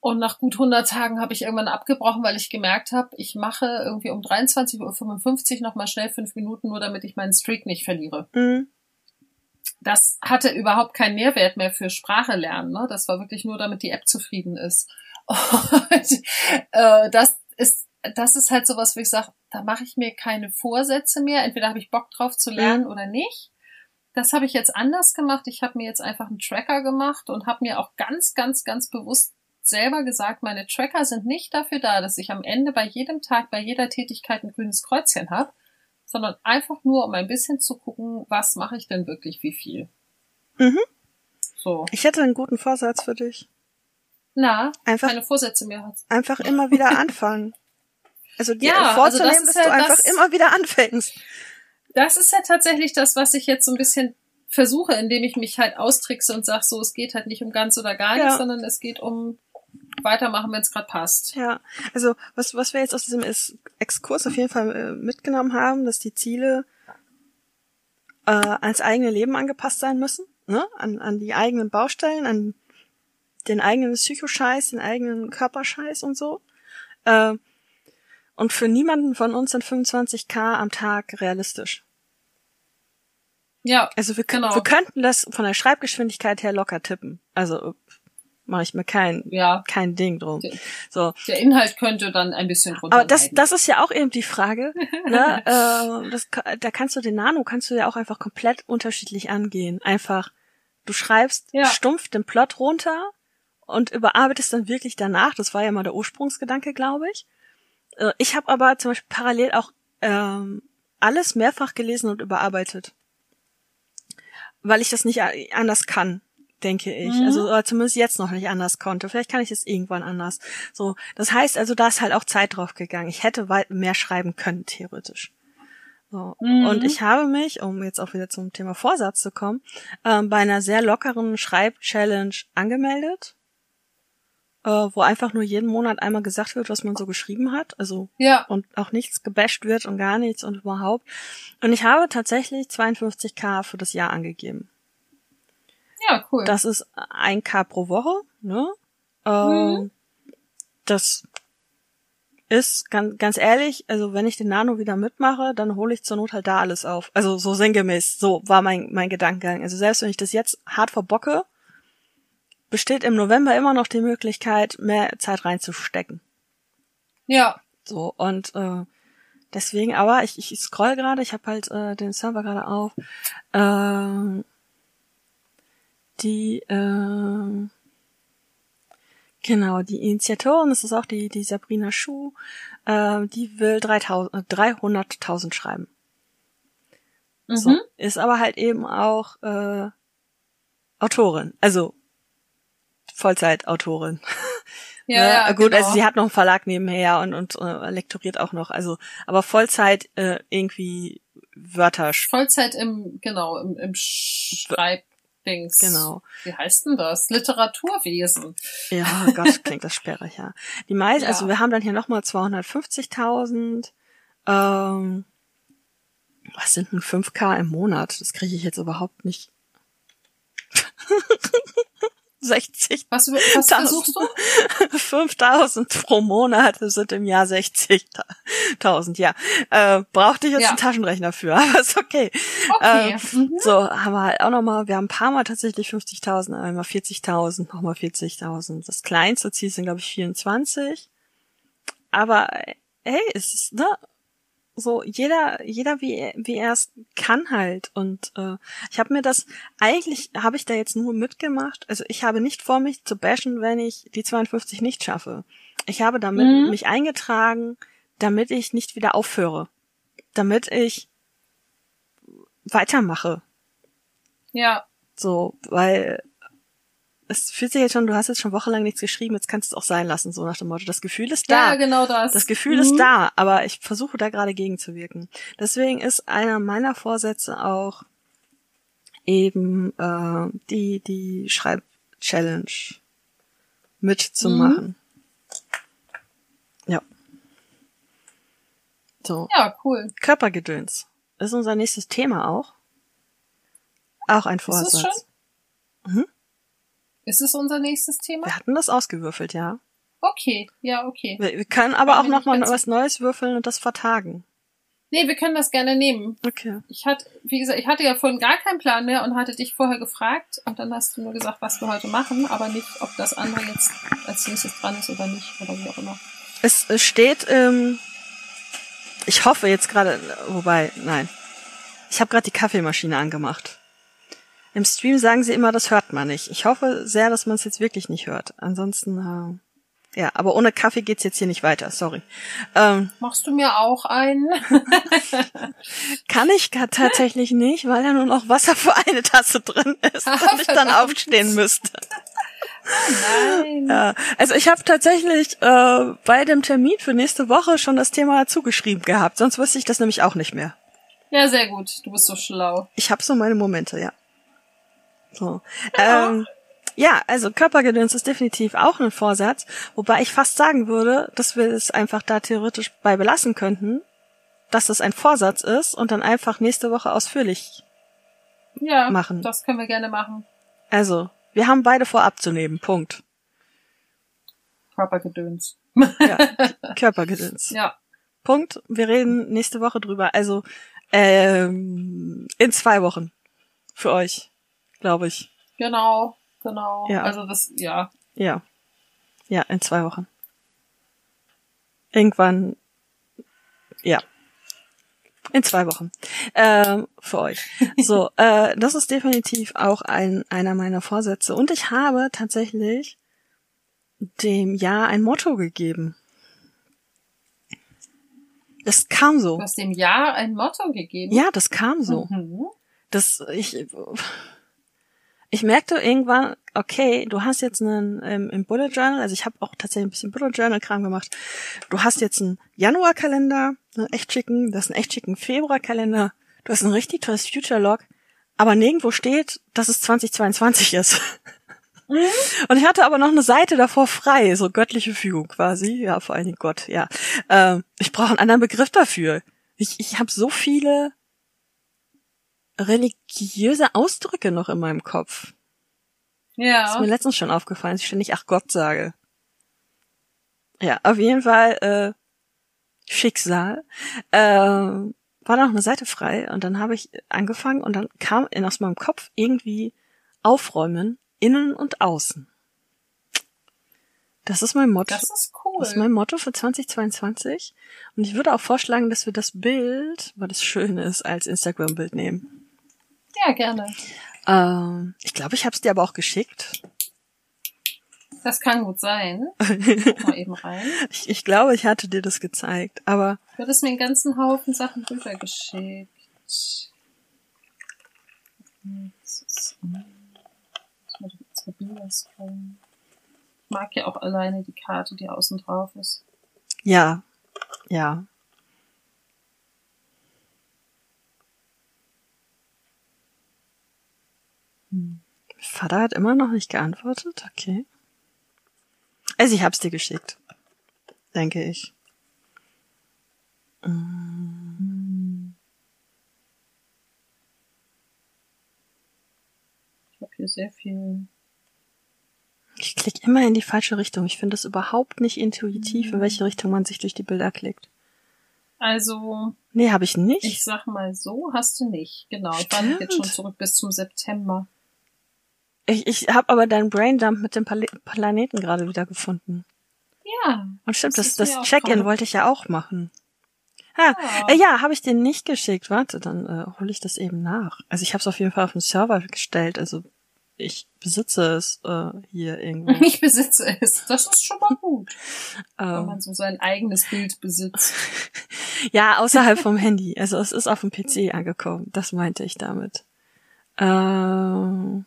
Speaker 3: Und nach gut 100 Tagen habe ich irgendwann abgebrochen, weil ich gemerkt habe, ich mache irgendwie um 23.55 Uhr nochmal schnell fünf Minuten, nur damit ich meinen Streak nicht verliere.
Speaker 2: Mhm.
Speaker 3: Das hatte überhaupt keinen Mehrwert mehr für Sprache lernen. Ne? Das war wirklich nur, damit die App zufrieden ist. [laughs] Und äh, das ist das ist halt sowas, wo ich sage, da mache ich mir keine Vorsätze mehr. Entweder habe ich Bock drauf zu lernen oder nicht. Das habe ich jetzt anders gemacht. Ich habe mir jetzt einfach einen Tracker gemacht und habe mir auch ganz, ganz, ganz bewusst selber gesagt, meine Tracker sind nicht dafür da, dass ich am Ende bei jedem Tag, bei jeder Tätigkeit ein grünes Kreuzchen habe, sondern einfach nur, um ein bisschen zu gucken, was mache ich denn wirklich, wie viel.
Speaker 2: Mhm.
Speaker 3: So.
Speaker 2: Ich hätte einen guten Vorsatz für dich.
Speaker 3: Na,
Speaker 2: Einfach,
Speaker 3: keine Vorsätze mehr hat.
Speaker 2: einfach immer wieder [laughs] anfangen. Also dir
Speaker 3: Ja, also
Speaker 2: vorzunehmen,
Speaker 3: das ist
Speaker 2: dass du
Speaker 3: ja
Speaker 2: einfach
Speaker 3: das-
Speaker 2: immer wieder anfängst.
Speaker 3: Das ist ja tatsächlich das, was ich jetzt so ein bisschen versuche, indem ich mich halt austrickse und sage, so, es geht halt nicht um ganz oder gar
Speaker 2: Ja.
Speaker 3: nichts, sondern es geht um weitermachen, wenn es gerade passt.
Speaker 2: Ja, also was, was wir jetzt aus diesem Exkurs auf jeden Fall äh, mitgenommen haben, dass die Ziele äh, ans eigene Leben angepasst sein müssen, ne? an, an die eigenen Baustellen, an den eigenen Psychoscheiß, den eigenen Körperscheiß und so. Äh, und für niemanden von uns sind 25k am Tag realistisch.
Speaker 3: Ja,
Speaker 2: Also wir,
Speaker 3: Genau.
Speaker 2: wir könnten das von der Schreibgeschwindigkeit her locker tippen. Also mache ich mir kein,
Speaker 3: ja.
Speaker 2: kein Ding drum.
Speaker 3: Der,
Speaker 2: So.
Speaker 3: der Inhalt könnte dann ein bisschen runter.
Speaker 2: Aber das, das ist ja auch eben die Frage. [laughs] ne? äh, das, da kannst du den Nano kannst du ja auch einfach komplett unterschiedlich angehen. Einfach, du schreibst
Speaker 3: Ja.
Speaker 2: stumpf den Plot runter und überarbeitest dann wirklich danach. Das war ja mal der Ursprungsgedanke, glaube ich. Äh, ich habe aber zum Beispiel parallel auch ähm, alles mehrfach gelesen und überarbeitet. Weil ich das nicht anders kann, denke ich.
Speaker 3: Mhm.
Speaker 2: Also oder zumindest jetzt noch nicht anders konnte. Vielleicht kann ich es irgendwann anders. So, das heißt also, da ist halt auch Zeit drauf gegangen. Ich hätte weit mehr schreiben können, theoretisch. So.
Speaker 3: Mhm.
Speaker 2: Und ich habe mich, um jetzt auch wieder zum Thema Vorsatz zu kommen, ähm, bei einer sehr lockeren Schreib-Challenge angemeldet, äh, wo einfach nur jeden Monat einmal gesagt wird, was man so geschrieben hat. Also
Speaker 3: ja,
Speaker 2: und auch nichts gebasht wird und gar nichts und überhaupt. Und ich habe tatsächlich 52k für das Jahr angegeben.
Speaker 3: ja, cool.
Speaker 2: Das ist ein K pro Woche, ne? Ähm,
Speaker 3: Mhm.
Speaker 2: Das ist ganz, ganz ehrlich, also wenn ich den Nano wieder mitmache, dann hole ich zur Not halt da alles auf. Also so sinngemäß, so war mein, mein Gedankengang. Also selbst wenn ich das jetzt hart verbocke, besteht im November immer noch die Möglichkeit, mehr Zeit reinzustecken.
Speaker 3: ja,
Speaker 2: So, und äh, deswegen, aber ich, ich scroll gerade, ich habe halt äh, den Server gerade auf. Ähm, die, ähm, genau, die Initiatorin, das ist auch die, die Sabrina Schuh, äh, die will 3000, äh, 300.000 schreiben.
Speaker 3: mhm.
Speaker 2: So, ist aber halt eben auch äh, Autorin, also Vollzeitautorin. [laughs]
Speaker 3: ja,
Speaker 2: Ne?
Speaker 3: ja,
Speaker 2: gut,
Speaker 3: genau.
Speaker 2: also sie hat noch einen Verlag nebenher und, und äh, lektoriert auch noch, also aber Vollzeit äh, irgendwie Wörter.
Speaker 3: Vollzeit im, genau, im, im Schreibdings.
Speaker 2: Genau.
Speaker 3: Wie heißt denn das? Literaturwesen.
Speaker 2: Ja, [laughs] Gott, klingt das sperrig, ja. Die meisten,
Speaker 3: Ja.
Speaker 2: also wir haben dann hier nochmal 250.000. Ähm, was sind denn 5K im Monat? Das kriege ich jetzt überhaupt nicht. [laughs] 60
Speaker 3: Was, was versuchst du? [laughs]
Speaker 2: 5000 pro Monat das sind im Jahr 60.000, ja. Äh, brauchte ich jetzt
Speaker 3: Ja.
Speaker 2: einen Taschenrechner für, [laughs] aber ist okay.
Speaker 3: Okay.
Speaker 2: Ähm,
Speaker 3: mhm.
Speaker 2: So, haben wir halt auch nochmal, wir haben ein paar Mal tatsächlich 50.000, einmal 40.000, nochmal 40.000. Das kleinste Ziel sind, glaube ich, 24. Aber, äh, hey, es ist, ne, so, jeder, jeder wie, wie er es kann halt. Und äh, ich habe mir das, eigentlich habe ich da jetzt nur mitgemacht. Also ich habe nicht vor, mich zu bashen, wenn ich die 52 nicht schaffe. Ich habe damit
Speaker 3: Mhm.
Speaker 2: mich eingetragen, damit ich nicht wieder aufhöre. Damit ich weitermache.
Speaker 3: Ja,
Speaker 2: So, weil es fühlt sich jetzt schon, du hast jetzt schon wochenlang nichts geschrieben, jetzt kannst du es auch sein lassen, so nach dem Motto. Das Gefühl ist da.
Speaker 3: Ja, genau das.
Speaker 2: Das Gefühl
Speaker 3: Mhm.
Speaker 2: ist da, aber ich versuche da gerade gegenzuwirken. Deswegen ist einer meiner Vorsätze auch eben äh, die die Schreib-Challenge mitzumachen. Ja. So,
Speaker 3: Ja, cool.
Speaker 2: Körpergedöns ist unser nächstes Thema auch. Auch ein
Speaker 3: Ist es
Speaker 2: Vorsatz.
Speaker 3: schon?
Speaker 2: Mhm.
Speaker 3: Ist es unser nächstes Thema?
Speaker 2: Wir hatten das ausgewürfelt, ja.
Speaker 3: Okay, ja, okay.
Speaker 2: Wir, wir können aber
Speaker 3: War
Speaker 2: auch
Speaker 3: mir
Speaker 2: noch
Speaker 3: nicht
Speaker 2: mal
Speaker 3: ganz-
Speaker 2: was Neues würfeln und das vertagen.
Speaker 3: Nee, wir können das gerne nehmen.
Speaker 2: Okay.
Speaker 3: Ich hatte, wie gesagt, ich hatte ja vorhin gar keinen Plan mehr und hatte dich vorher gefragt und dann hast du nur gesagt, was wir heute machen, aber nicht, ob das andere jetzt als nächstes dran ist oder nicht oder wie auch immer.
Speaker 2: Es, es steht, ähm, ich hoffe jetzt gerade, wobei, nein. Ich habe gerade die Kaffeemaschine angemacht. Im Stream sagen sie immer, das hört man nicht. Ich hoffe sehr, dass man es jetzt wirklich nicht hört. Ansonsten, äh, ja, aber ohne Kaffee geht's jetzt hier nicht weiter, sorry. Ähm,
Speaker 3: Machst du mir auch einen? [laughs]
Speaker 2: kann ich gar tatsächlich nicht, weil da nur noch Wasser für eine Tasse drin ist
Speaker 3: Ah,
Speaker 2: und ich dann aufstehen müsste.
Speaker 3: Nein.
Speaker 2: Ja, also ich habe tatsächlich äh, bei dem Termin für nächste Woche schon das Thema zugeschrieben gehabt, sonst wüsste ich das nämlich auch nicht mehr.
Speaker 3: Ja, sehr gut. Du bist so schlau.
Speaker 2: Ich habe so meine Momente, ja. So. Ähm, ja, also Körpergedöns ist definitiv auch ein Vorsatz, wobei ich fast sagen würde, dass wir es einfach da theoretisch bei belassen könnten, dass es ein Vorsatz ist und dann einfach nächste Woche ausführlich.
Speaker 3: Ja,
Speaker 2: Machen.
Speaker 3: das können wir gerne machen.
Speaker 2: Also, wir haben beide vor abzunehmen. Punkt.
Speaker 3: Körpergedöns.
Speaker 2: Ja. Körpergedöns.
Speaker 3: Ja.
Speaker 2: Punkt. Wir reden nächste Woche drüber. Also ähm, in zwei Wochen für euch, glaube ich.
Speaker 3: Genau, genau.
Speaker 2: Ja.
Speaker 3: Also das, ja.
Speaker 2: Ja, ja, in zwei Wochen. Irgendwann, ja, in zwei Wochen ähm, für euch. [laughs] So, äh, das ist definitiv auch ein einer meiner Vorsätze. Und ich habe tatsächlich dem Jahr ein Motto gegeben. Das kam so.
Speaker 3: Du hast dem Jahr ein Motto gegeben.
Speaker 2: Ja, das kam so.
Speaker 3: Mhm.
Speaker 2: Das ich ich merkte irgendwann, okay, du hast jetzt einen ähm, im Bullet Journal, also ich habe auch tatsächlich ein bisschen Bullet Journal Kram gemacht. Du hast jetzt einen Januar-Kalender, einen echt schicken, das ist einen echt schicken Februar-Kalender. Du hast ein richtig tolles Future Log, aber nirgendwo steht, dass es 2022 ist. Und ich hatte aber noch eine Seite davor frei, so göttliche Fügung quasi. Ja, vor allen Dingen Gott, ja. Ähm, ich brauche einen anderen Begriff dafür. Ich, ich habe so viele religiöse Ausdrücke noch in meinem Kopf. Das ist
Speaker 3: Ja.
Speaker 2: mir letztens schon aufgefallen, dass ich ständig ach Gott sage. Ja, auf jeden Fall äh, Schicksal. Äh, war noch eine Seite frei und dann habe ich angefangen und dann kam in aus meinem Kopf irgendwie aufräumen, innen und außen. Das ist mein Motto.
Speaker 3: Das ist cool.
Speaker 2: Das ist mein Motto für 2022. Und ich würde auch vorschlagen, dass wir das Bild, weil es schön ist, als Instagram-Bild nehmen.
Speaker 3: Ja, gerne.
Speaker 2: Ähm, ich glaube, ich habe es dir aber auch geschickt.
Speaker 3: Das kann gut sein. [laughs] Guck mal eben rein.
Speaker 2: Ich, ich glaube, ich hatte dir das gezeigt, aber
Speaker 3: Du hattest mir einen ganzen Haufen Sachen rübergeschickt. Ich mag ja auch alleine die Karte, die außen drauf ist.
Speaker 2: ja, ja. Vater hat immer noch nicht geantwortet, okay. Also ich hab's dir geschickt, denke ich.
Speaker 3: Ich habe hier sehr viel.
Speaker 2: Ich klicke immer in die falsche Richtung. Ich finde es überhaupt nicht intuitiv, in welche Richtung man sich durch die Bilder klickt.
Speaker 3: Also,
Speaker 2: Nee, habe ich nicht.
Speaker 3: ich sag mal so, hast du nicht. Genau, ich war jetzt schon
Speaker 2: Stimmt.
Speaker 3: zurück bis zum September.
Speaker 2: Ich, ich habe aber deinen Braindump mit dem Pal Planeten gerade wieder gefunden.
Speaker 3: Ja.
Speaker 2: Und stimmt,
Speaker 3: Das
Speaker 2: das, das Check-in wollte ich ja auch machen. Ha,
Speaker 3: Ja.
Speaker 2: äh, ja, habe ich dir nicht geschickt. Warte, dann äh, hole ich das eben nach. Also ich habe es auf jeden Fall auf den Server gestellt. Also ich besitze es äh, hier irgendwo. [laughs]
Speaker 3: Ich besitze es. Das ist schon mal gut, [laughs] wenn
Speaker 2: ähm,
Speaker 3: man so sein eigenes Bild besitzt. [laughs]
Speaker 2: ja, außerhalb vom Handy. Also es ist auf dem PC angekommen. Das meinte ich damit. Ähm,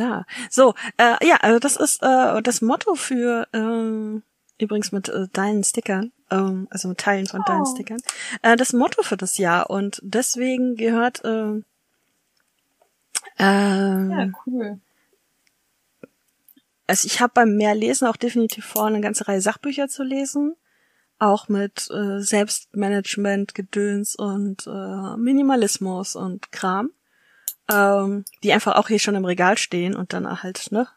Speaker 2: da. So, äh, ja, also das ist äh, das Motto für äh, übrigens mit äh, deinen Stickern, ähm, also mit Teilen von deinen
Speaker 3: Oh.
Speaker 2: Stickern, äh, das Motto für das Jahr und deswegen gehört äh, ähm,
Speaker 3: Ja, cool.
Speaker 2: also ich habe beim Mehrlesen auch definitiv vor, eine ganze Reihe Sachbücher zu lesen. Auch mit äh, Selbstmanagement, Gedöns und äh, Minimalismus und Kram. Ähm, die einfach auch hier schon im Regal stehen und dann halt, ne,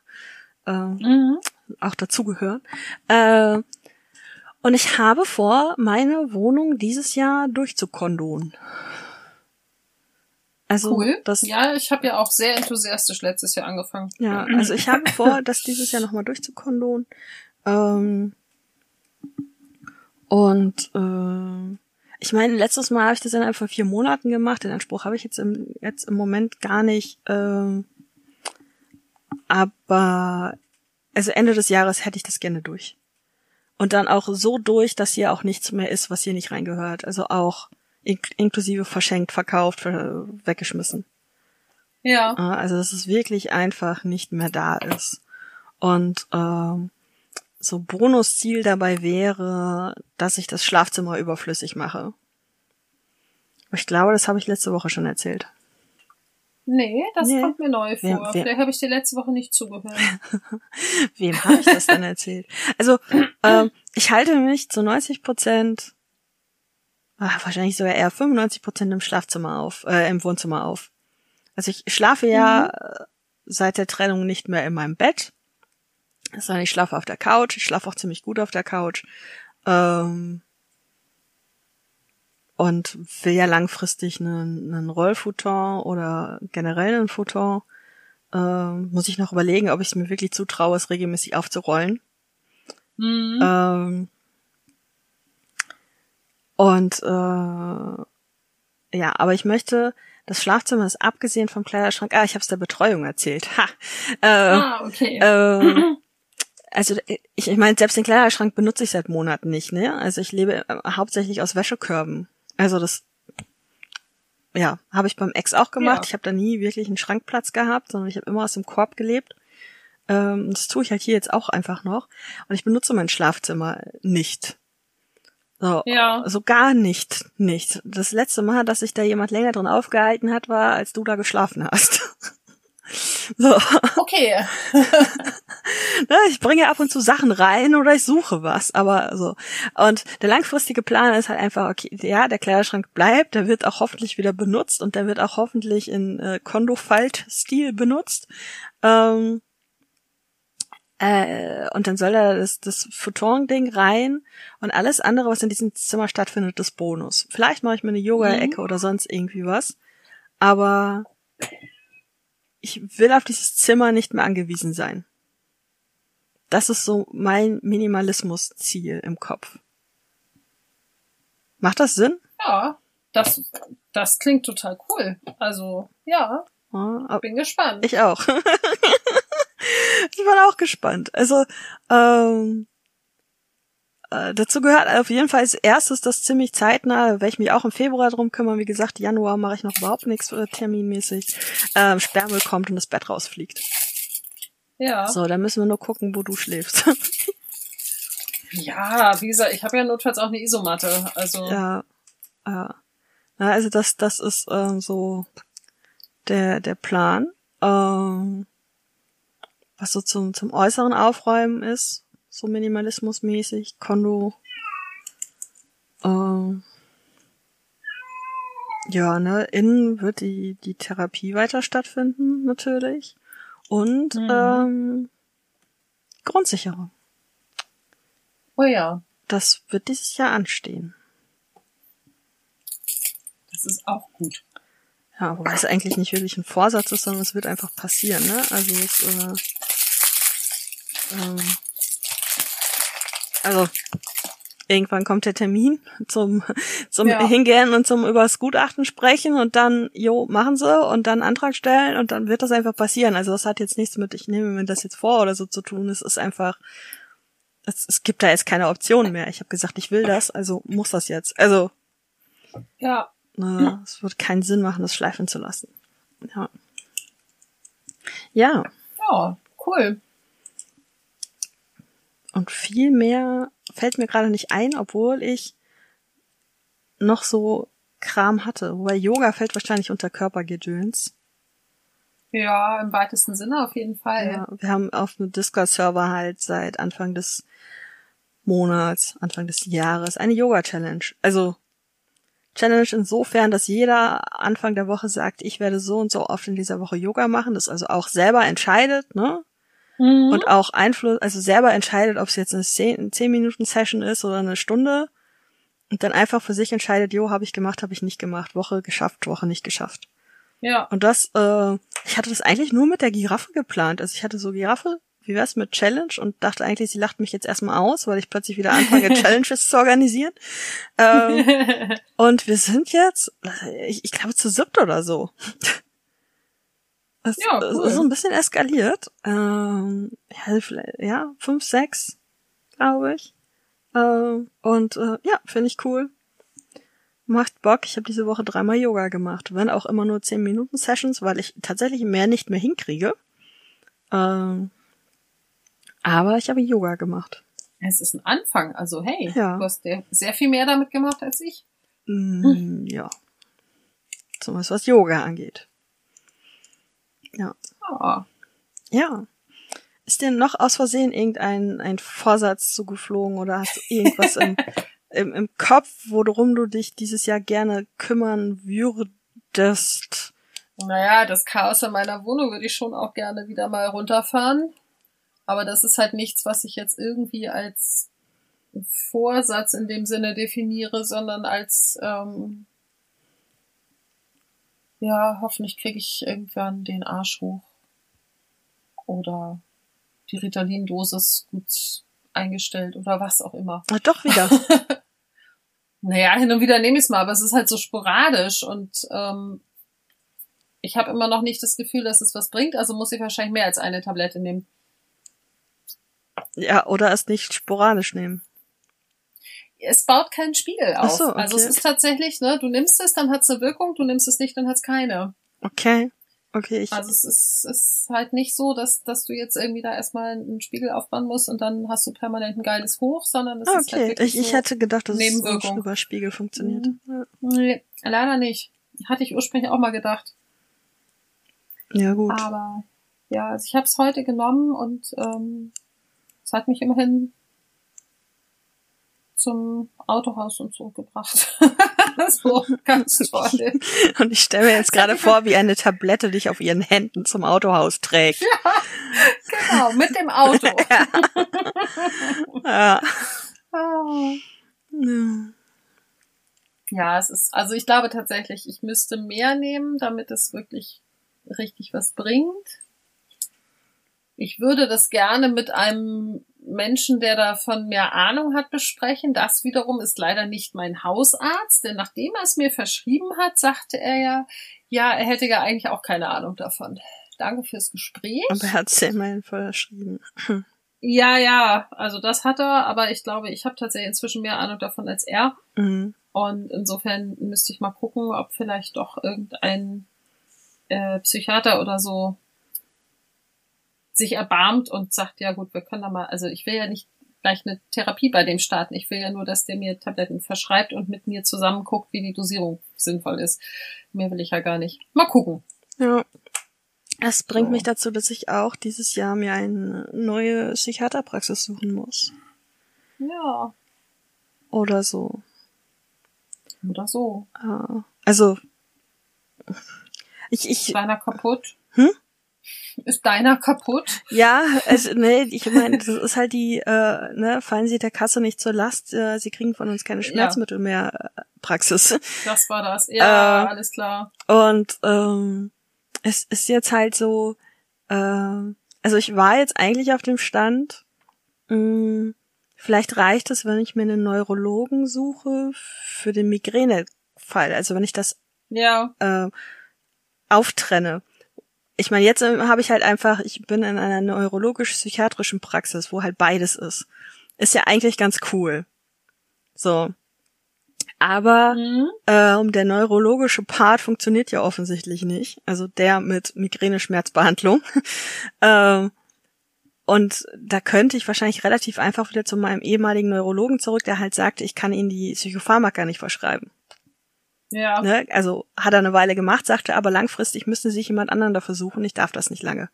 Speaker 2: ähm,
Speaker 3: Mhm.
Speaker 2: auch dazugehören. Äh, und ich habe vor, meine Wohnung dieses Jahr durchzukondon. Also
Speaker 3: Cool.
Speaker 2: das
Speaker 3: ja, ich habe ja auch sehr enthusiastisch letztes Jahr angefangen.
Speaker 2: Ja, also ich habe vor, [laughs] das dieses Jahr nochmal durchzukondonen. Ähm, und äh, ich meine, letztes Mal habe ich das innerhalb von vier Monaten gemacht. Den Anspruch habe ich jetzt im, jetzt im Moment gar nicht. Ähm, aber also Ende des Jahres hätte ich das gerne durch. Und dann auch so durch, dass hier auch nichts mehr ist, was hier nicht reingehört. Also auch ink inklusive verschenkt, verkauft, ver weggeschmissen.
Speaker 3: Ja.
Speaker 2: Ah, Also dass es wirklich einfach nicht mehr da ist. Und ähm, so Bonusziel dabei wäre, dass ich das Schlafzimmer überflüssig mache. Ich glaube, das habe ich letzte Woche schon erzählt.
Speaker 3: Nee, das
Speaker 2: Nee.
Speaker 3: kommt mir neu vor.
Speaker 2: Wer- wer-
Speaker 3: Vielleicht habe ich dir letzte Woche nicht zugehört. [laughs]
Speaker 2: Wem habe ich das denn erzählt? Also, ähm, ich halte mich zu 90 Prozent, ach, wahrscheinlich sogar eher 95 Prozent im Schlafzimmer auf, äh, im Wohnzimmer auf. Also ich schlafe ja äh, seit der Trennung nicht mehr in meinem Bett, sondern ich schlafe auf der Couch. Ich schlafe auch ziemlich gut auf der Couch. Ähm, und will ja langfristig einen, einen Rollfuton oder generell einen Futon ähm, muss ich noch überlegen, ob ich es mir wirklich zutraue, es regelmäßig aufzurollen.
Speaker 3: Mhm.
Speaker 2: Ähm, und äh, ja, aber ich möchte, das Schlafzimmer ist abgesehen vom Kleiderschrank. Ah, ich habe es der Betreuung erzählt. Ha. Äh,
Speaker 3: ah, okay.
Speaker 2: äh, [laughs] also ich, ich meine, selbst den Kleiderschrank benutze ich seit Monaten nicht, ne? Also ich lebe äh, hauptsächlich aus Wäschekörben. Also das ja, habe ich beim Ex auch gemacht.
Speaker 3: Ja.
Speaker 2: Ich habe da nie wirklich einen Schrankplatz gehabt, sondern ich habe immer aus dem Korb gelebt. Ähm, das tue ich halt hier jetzt auch einfach noch. Und ich benutze mein Schlafzimmer nicht. So,
Speaker 3: Ja.
Speaker 2: so gar nicht, nicht. Das letzte Mal, dass sich da jemand länger drin aufgehalten hat, war, als du da geschlafen hast. [laughs] [laughs] so.
Speaker 3: Okay. [laughs]
Speaker 2: Ne, ich bringe ab und zu Sachen rein oder ich suche was, aber so. Und der langfristige Plan ist halt einfach, okay, ja, der Kleiderschrank bleibt, der wird auch hoffentlich wieder benutzt und der wird auch hoffentlich in äh, Kondo-Falt-Stil benutzt. Ähm, äh, und dann soll da das, das Futon-Ding rein und alles andere, was in diesem Zimmer stattfindet, ist Bonus. Vielleicht mache ich mir eine Yoga-Ecke oder sonst irgendwie was, aber ich will auf dieses Zimmer nicht mehr angewiesen sein. Das ist so mein Minimalismus-Ziel im Kopf. Macht das Sinn?
Speaker 3: Ja. Das, das klingt total cool. Also, ja,
Speaker 2: Ja,
Speaker 3: bin gespannt.
Speaker 2: ich auch. [laughs] ich bin auch gespannt. Also, ähm, äh, dazu gehört auf jeden Fall als erstes das ziemlich zeitnah, werde ich mich auch im Februar drum kümmern. Wie gesagt, Januar mache ich noch überhaupt nichts äh, terminmäßig. Ähm, Sperrmüll kommt und das Bett rausfliegt.
Speaker 3: ja.
Speaker 2: So, dann müssen wir nur gucken, wo du schläfst. [laughs]
Speaker 3: Ja, wie gesagt, ich habe ja notfalls auch eine Isomatte. Also,
Speaker 2: Ja, ja. ja also das, das ist ähm, so der, der Plan. Ähm, was so zum, zum äußeren Aufräumen ist, so minimalismusmäßig, Kondo. Ähm, ja, ne, innen wird die, die Therapie weiter stattfinden, natürlich. Und
Speaker 3: Mhm.
Speaker 2: ähm, Grundsicherung.
Speaker 3: oh ja,
Speaker 2: Das wird dieses Jahr anstehen.
Speaker 3: das ist auch gut.
Speaker 2: Ja, wobei es eigentlich nicht wirklich ein Vorsatz ist, sondern es wird einfach passieren, ne? Also es, äh, ähm, also irgendwann kommt der Termin zum zum
Speaker 3: Ja.
Speaker 2: Hingehen und zum übers Gutachten sprechen und dann, jo, machen sie und dann Antrag stellen und dann wird das einfach passieren. Also das hat jetzt nichts mit, ich nehme mir das jetzt vor oder so zu tun. Es ist einfach, es, es gibt da jetzt keine Option mehr. Ich habe gesagt, ich will das, also muss das jetzt. Also
Speaker 3: Ja,
Speaker 2: Ne, Es wird keinen Sinn machen, das schleifen zu lassen. Ja. Ja,
Speaker 3: Ja, cool.
Speaker 2: Und viel mehr fällt mir gerade nicht ein, obwohl ich noch so Kram hatte. Wobei Yoga fällt wahrscheinlich unter Körpergedöns.
Speaker 3: Ja, im weitesten Sinne auf jeden Fall.
Speaker 2: Ja, wir haben auf dem Discord-Server halt seit Anfang des Monats, Anfang des Jahres eine Yoga-Challenge. Also Challenge insofern, dass jeder Anfang der Woche sagt, ich werde so und so oft in dieser Woche Yoga machen, das also auch selber entscheidet, ne?
Speaker 3: Mhm.
Speaker 2: Und auch Einfluss, also selber entscheidet, ob es jetzt eine 10, 10 Minuten Session ist oder eine Stunde. Und dann einfach für sich entscheidet, jo, habe ich gemacht, habe ich nicht gemacht, Woche geschafft, Woche nicht geschafft.
Speaker 3: ja.
Speaker 2: Und das, äh, ich hatte das eigentlich nur mit der Giraffe geplant. Also ich hatte so Giraffe, wie wär's mit Challenge und dachte eigentlich, sie lacht mich jetzt erstmal aus, weil ich plötzlich wieder anfange, [laughs] Challenges zu organisieren. Ähm, [laughs] und wir sind jetzt, ich, ich glaube, zu siebt oder so. Es,
Speaker 3: Ja, cool.
Speaker 2: ist so ein bisschen eskaliert. Ähm, ja, fünf, sechs, glaube ich. Ähm, und äh, ja, finde ich cool. Macht Bock. Ich habe diese Woche dreimal Yoga gemacht. Wenn auch immer nur zehn Minuten Sessions, weil ich tatsächlich mehr nicht mehr hinkriege. Ähm, aber ich habe Yoga gemacht.
Speaker 3: Es ist ein Anfang. Also hey,
Speaker 2: Ja.
Speaker 3: du hast sehr viel mehr damit gemacht als ich.
Speaker 2: Mm, Ja. Zumindest was Yoga angeht. Ja.
Speaker 3: Ja.
Speaker 2: Ja. Ist dir noch aus Versehen irgendein ein Vorsatz zugeflogen oder hast du irgendwas im, [laughs] im, im Kopf, worum du dich dieses Jahr gerne kümmern würdest?
Speaker 3: Naja, das Chaos in meiner Wohnung würde ich schon auch gerne wieder mal runterfahren. Aber das ist halt nichts, was ich jetzt irgendwie als Vorsatz in dem Sinne definiere, sondern als ähm, ja, hoffentlich kriege ich irgendwann den Arsch hoch. Oder die Ritalin-Dosis gut eingestellt oder was auch immer.
Speaker 2: Na, doch wieder. [laughs]
Speaker 3: Naja, hin und wieder nehme ich es mal, aber es ist halt so sporadisch und ähm, ich habe immer noch nicht das Gefühl, dass es was bringt, also muss ich wahrscheinlich mehr als eine Tablette nehmen.
Speaker 2: ja, oder es nicht sporadisch nehmen.
Speaker 3: Es baut keinen Spiegel auf.
Speaker 2: So, okay.
Speaker 3: Also es ist tatsächlich, ne, du nimmst es, dann hat es eine Wirkung, du nimmst es nicht, dann hat es keine.
Speaker 2: Okay. Okay, ich.
Speaker 3: Also es ist, ist halt nicht so, dass, dass du jetzt irgendwie da erstmal einen Spiegel aufbauen musst und dann hast du permanent ein geiles Hoch, sondern es
Speaker 2: ah,
Speaker 3: ist halt
Speaker 2: okay.
Speaker 3: wirklich
Speaker 2: Ich, ich
Speaker 3: so,
Speaker 2: hätte gedacht, dass es über Spiegel funktioniert.
Speaker 3: Mhm. Nee, leider nicht. Hatte ich ursprünglich auch mal gedacht.
Speaker 2: Ja, gut.
Speaker 3: Aber ja, also ich habe es heute genommen und ähm, es hat mich immerhin zum Autohaus und zurückgebracht. so [laughs] ganz toll. [laughs]
Speaker 2: Und ich stelle mir jetzt gerade vor, wie eine Tablette dich auf ihren Händen zum Autohaus trägt.
Speaker 3: Genau, mit dem Auto. [laughs]
Speaker 2: Ja.
Speaker 3: Ah.
Speaker 2: ja.
Speaker 3: Ja, es ist, also ich glaube tatsächlich, ich müsste mehr nehmen, damit es wirklich richtig was bringt. Ich würde das gerne mit einem Menschen, der davon mehr Ahnung hat, besprechen. Das wiederum ist leider nicht mein Hausarzt, denn nachdem er es mir verschrieben hat, sagte er ja, ja, er hätte ja eigentlich auch keine Ahnung davon. Danke fürs Gespräch.
Speaker 2: Aber er hat es ja immerhin verschrieben. [clears throat]
Speaker 3: Ja, ja, also das hat er, aber ich glaube, ich habe tatsächlich inzwischen mehr Ahnung davon als er.
Speaker 2: Mhm.
Speaker 3: Und insofern müsste ich mal gucken, ob vielleicht doch irgendein äh, Psychiater oder so sich erbarmt und sagt, ja gut, wir können da mal, also ich will ja nicht gleich eine Therapie bei dem starten. Ich will ja nur, dass der mir Tabletten verschreibt und mit mir zusammen guckt, wie die Dosierung sinnvoll ist. Mehr will ich ja gar nicht. Mal gucken.
Speaker 2: Ja. Das bringt
Speaker 3: So.
Speaker 2: mich dazu, dass ich auch dieses Jahr mir eine neue Psychiaterpraxis suchen muss.
Speaker 3: Ja,
Speaker 2: Oder so.
Speaker 3: oder so.
Speaker 2: Äh, also, ich, ich,
Speaker 3: Ist deiner kaputt?
Speaker 2: Hm?
Speaker 3: Ist deiner kaputt?
Speaker 2: ja, also, nee, ich meine, das ist halt die, äh, ne, fallen Sie der Kasse nicht zur Last, äh, Sie kriegen von uns keine
Speaker 3: Ja.
Speaker 2: Schmerzmittel mehr äh, Praxis.
Speaker 3: Das war das. Ja,
Speaker 2: Äh,
Speaker 3: alles klar.
Speaker 2: Und ähm, es ist jetzt halt so, ähm, also ich war jetzt eigentlich auf dem Stand, mh, vielleicht reicht es, wenn ich mir einen Neurologen suche für den Migränefall. Also wenn ich das
Speaker 3: Ja,
Speaker 2: äh, auftrenne. Ich meine, jetzt ähm, habe ich halt einfach, ich bin in einer neurologisch-psychiatrischen Praxis, wo halt beides ist. Ist ja eigentlich ganz cool. So. Aber
Speaker 3: Mhm.
Speaker 2: ähm, der neurologische Part funktioniert ja offensichtlich nicht. Also der mit Migräne-Schmerzbehandlung. [laughs] ähm, und da könnte ich wahrscheinlich relativ einfach wieder zu meinem ehemaligen Neurologen zurück, der halt sagte, ich kann Ihnen die Psychopharmaka nicht verschreiben.
Speaker 3: Ja.
Speaker 2: Ne? Also hat er eine Weile gemacht, sagte aber langfristig müsste sich jemand anderen dafür suchen, ich darf das nicht lange.